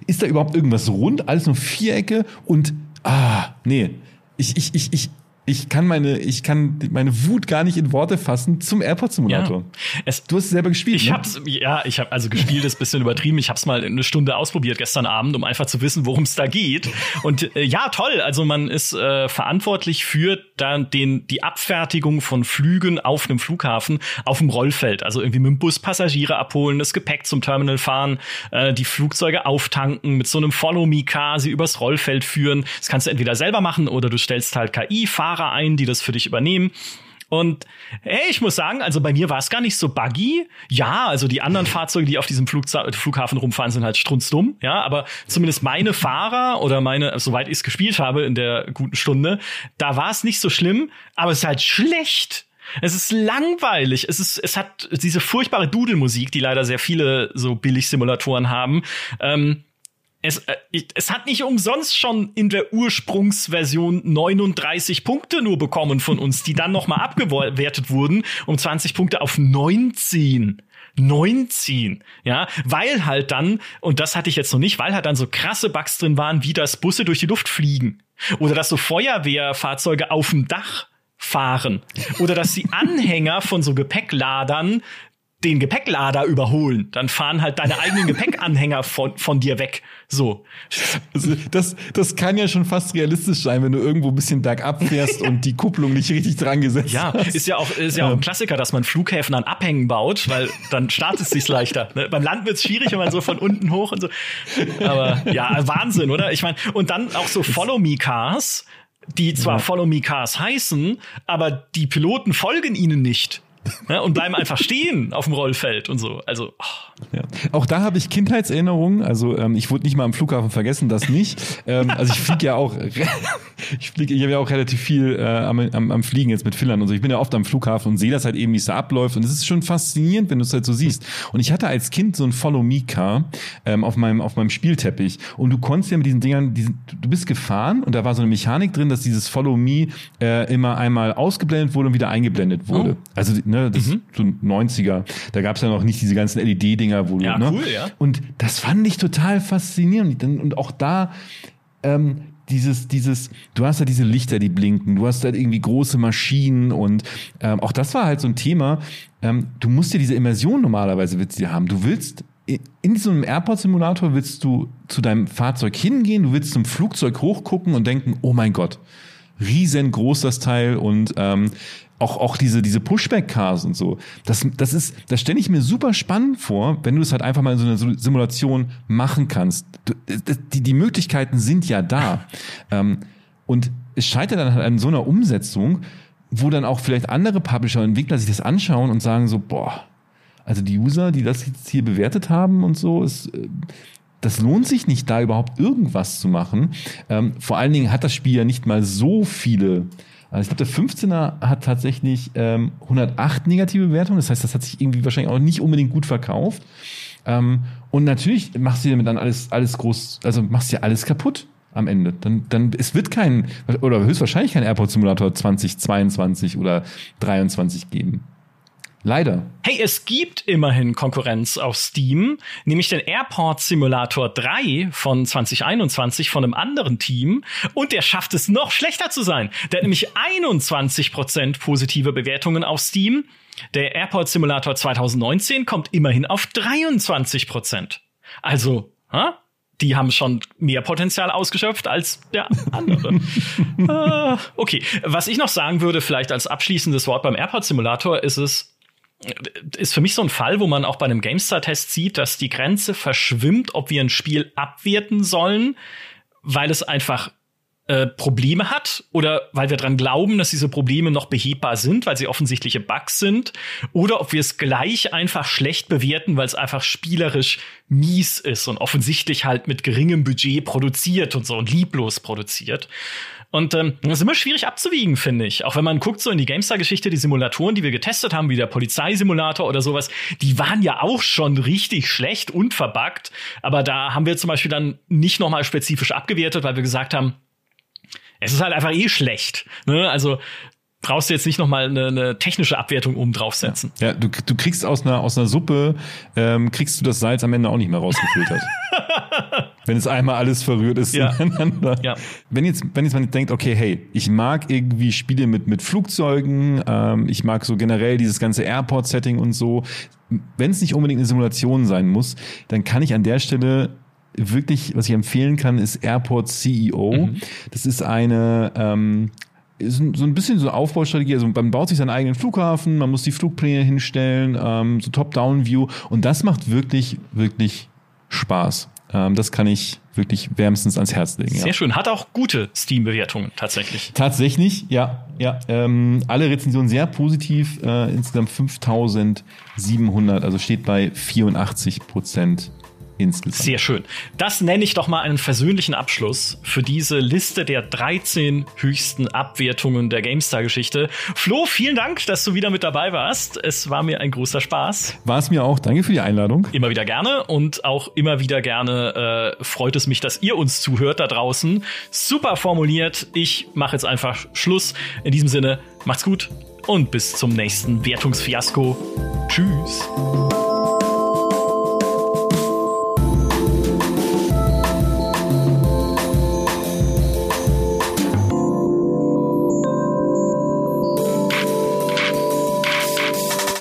ist da überhaupt irgendwas rund? Alles nur Vierecke und, ah, nee. Ich, ich, ich, ich, ich kann meine, ich kann meine Wut gar nicht in Worte fassen zum Airport Simulator. Ja. Es, du hast es selber gespielt.
Ich
ne?
hab's, ja, ich habe also gespielt ist bisschen übertrieben. Ich habe es mal eine Stunde ausprobiert gestern Abend, um einfach zu wissen, worum es da geht. Und äh, ja, toll. Also man ist äh, verantwortlich für dann den die Abfertigung von Flügen auf einem Flughafen auf dem Rollfeld. Also irgendwie mit dem Bus Passagiere abholen, das Gepäck zum Terminal fahren, äh, die Flugzeuge auftanken, mit so einem Follow Me Car sie übers Rollfeld führen. Das kannst du entweder selber machen oder du stellst halt KI Fahrer Fahrer ein, die das für dich übernehmen. Und hey, ich muss sagen, also bei mir war es gar nicht so buggy. Ja, also die anderen Fahrzeuge, die auf diesem Flugza Flughafen rumfahren, sind halt strunzdumm. Ja, aber zumindest meine Fahrer oder meine, soweit ich es gespielt habe in der guten Stunde, da war es nicht so schlimm, aber es ist halt schlecht. Es ist langweilig. Es ist, es hat diese furchtbare Dudelmusik, die leider sehr viele so Billig-Simulatoren haben. Ähm, es, äh, es hat nicht umsonst schon in der Ursprungsversion 39 Punkte nur bekommen von uns, die dann nochmal abgewertet wurden um 20 Punkte auf 19. 19, ja, weil halt dann, und das hatte ich jetzt noch nicht, weil halt dann so krasse Bugs drin waren, wie das Busse durch die Luft fliegen. Oder dass so Feuerwehrfahrzeuge auf dem Dach fahren. Oder dass die Anhänger von so Gepäckladern den Gepäcklader überholen. Dann fahren halt deine eigenen Gepäckanhänger von, von dir weg. So.
Also das, das kann ja schon fast realistisch sein, wenn du irgendwo ein bisschen bergab fährst und die Kupplung nicht richtig dran gesetzt
ja, hast. ist ja auch, ist ja auch ein Klassiker, dass man Flughäfen an Abhängen baut, weil dann startet es sich leichter. Ne? Beim Land wird es schwierig, wenn man so von unten hoch und so. Aber ja, Wahnsinn, oder? Ich meine, und dann auch so Follow-Me-Cars, die zwar ja. Follow-Me-Cars heißen, aber die Piloten folgen ihnen nicht ja, und bleiben einfach stehen auf dem Rollfeld und so. Also
oh. ja. auch da habe ich Kindheitserinnerungen. Also ähm, ich wurde nicht mal am Flughafen vergessen, das nicht. ähm, also ich fliege ja auch, ich fliege, ich habe ja auch relativ viel äh, am, am, am Fliegen jetzt mit Finnland und so. Ich bin ja oft am Flughafen und sehe das halt eben, wie es da abläuft. Und es ist schon faszinierend, wenn du es halt so siehst. Und ich hatte als Kind so ein Follow Me Car ähm, auf meinem auf meinem Spielteppich und du konntest ja mit diesen Dingern, diesen, du bist gefahren und da war so eine Mechanik drin, dass dieses Follow Me äh, immer einmal ausgeblendet wurde und wieder eingeblendet wurde. Oh. Also ne, das mhm. so 90er. Da gab es ja noch nicht diese ganzen LED-Dinger, wo
ja,
du, ne?
Cool, ja.
Und das fand ich total faszinierend. Und auch da, ähm, dieses, dieses, du hast ja diese Lichter, die blinken, du hast halt irgendwie große Maschinen und ähm, auch das war halt so ein Thema. Ähm, du musst ja diese Immersion normalerweise willst du haben. Du willst in so einem Airport-Simulator willst du zu deinem Fahrzeug hingehen, du willst zum Flugzeug hochgucken und denken, oh mein Gott, riesengroß das Teil und ähm, auch, auch diese, diese Pushback-Cars und so. Das, das ist, das stelle ich mir super spannend vor, wenn du es halt einfach mal in so einer Simulation machen kannst. Du, die, die Möglichkeiten sind ja da. ähm, und es scheitert dann halt an so einer Umsetzung, wo dann auch vielleicht andere Publisher und Entwickler sich das anschauen und sagen so, boah, also die User, die das jetzt hier bewertet haben und so, ist, äh, das lohnt sich nicht, da überhaupt irgendwas zu machen. Ähm, vor allen Dingen hat das Spiel ja nicht mal so viele also ich glaube, der 15er hat tatsächlich ähm, 108 negative Bewertungen. Das heißt, das hat sich irgendwie wahrscheinlich auch nicht unbedingt gut verkauft. Ähm, und natürlich machst du damit dann alles, alles groß, also machst ja alles kaputt am Ende. Dann, dann, es wird kein, oder höchstwahrscheinlich kein Airport Simulator 2022 oder 23 geben. Leider.
Hey, es gibt immerhin Konkurrenz auf Steam, nämlich den Airport Simulator 3 von 2021 von einem anderen Team und der schafft es noch schlechter zu sein. Der hat nämlich 21% positive Bewertungen auf Steam. Der Airport Simulator 2019 kommt immerhin auf 23%. Also, ha? die haben schon mehr Potenzial ausgeschöpft als der andere. uh, okay, was ich noch sagen würde, vielleicht als abschließendes Wort beim Airport Simulator, ist es, ist für mich so ein Fall, wo man auch bei einem GameStar-Test sieht, dass die Grenze verschwimmt, ob wir ein Spiel abwerten sollen, weil es einfach äh, Probleme hat oder weil wir dran glauben, dass diese Probleme noch behebbar sind, weil sie offensichtliche Bugs sind, oder ob wir es gleich einfach schlecht bewerten, weil es einfach spielerisch mies ist und offensichtlich halt mit geringem Budget produziert und so und lieblos produziert. Und ähm, das ist immer schwierig abzuwiegen, finde ich. Auch wenn man guckt so in die GameStar-Geschichte, die Simulatoren, die wir getestet haben, wie der Polizeisimulator oder sowas, die waren ja auch schon richtig schlecht und verbuggt. Aber da haben wir zum Beispiel dann nicht nochmal spezifisch abgewertet, weil wir gesagt haben, es ist halt einfach eh schlecht. Ne? Also brauchst du jetzt nicht nochmal eine, eine technische Abwertung oben draufsetzen.
Ja, ja du, du kriegst aus einer, aus einer Suppe, ähm, kriegst du das Salz am Ende auch nicht mehr rausgefiltert. wenn es einmal alles verrührt ist
ja. ineinander.
Ja. Wenn jetzt, wenn jetzt man denkt, okay, hey, ich mag irgendwie Spiele mit, mit Flugzeugen, ähm, ich mag so generell dieses ganze Airport-Setting und so. Wenn es nicht unbedingt eine Simulation sein muss, dann kann ich an der Stelle wirklich, was ich empfehlen kann, ist Airport CEO. Mhm. Das ist eine ähm, so ein bisschen so eine Aufbaustrategie. Also man baut sich seinen eigenen Flughafen, man muss die Flugpläne hinstellen, ähm, so Top-Down-View und das macht wirklich, wirklich Spaß. Ähm, das kann ich wirklich wärmstens ans Herz legen.
Sehr ja. schön. Hat auch gute Steam-Bewertungen tatsächlich.
Tatsächlich, ja. ja. Ähm, alle Rezensionen sehr positiv. Äh, insgesamt 5700, also steht bei 84 Prozent insgesamt.
Sehr schön. Das nenne ich doch mal einen versöhnlichen Abschluss für diese Liste der 13 höchsten Abwertungen der GameStar-Geschichte. Flo, vielen Dank, dass du wieder mit dabei warst. Es war mir ein großer Spaß.
War es mir auch. Danke für die Einladung.
Immer wieder gerne und auch immer wieder gerne äh, freut es mich, dass ihr uns zuhört da draußen. Super formuliert. Ich mache jetzt einfach Schluss. In diesem Sinne, macht's gut und bis zum nächsten Wertungsfiasko. Tschüss.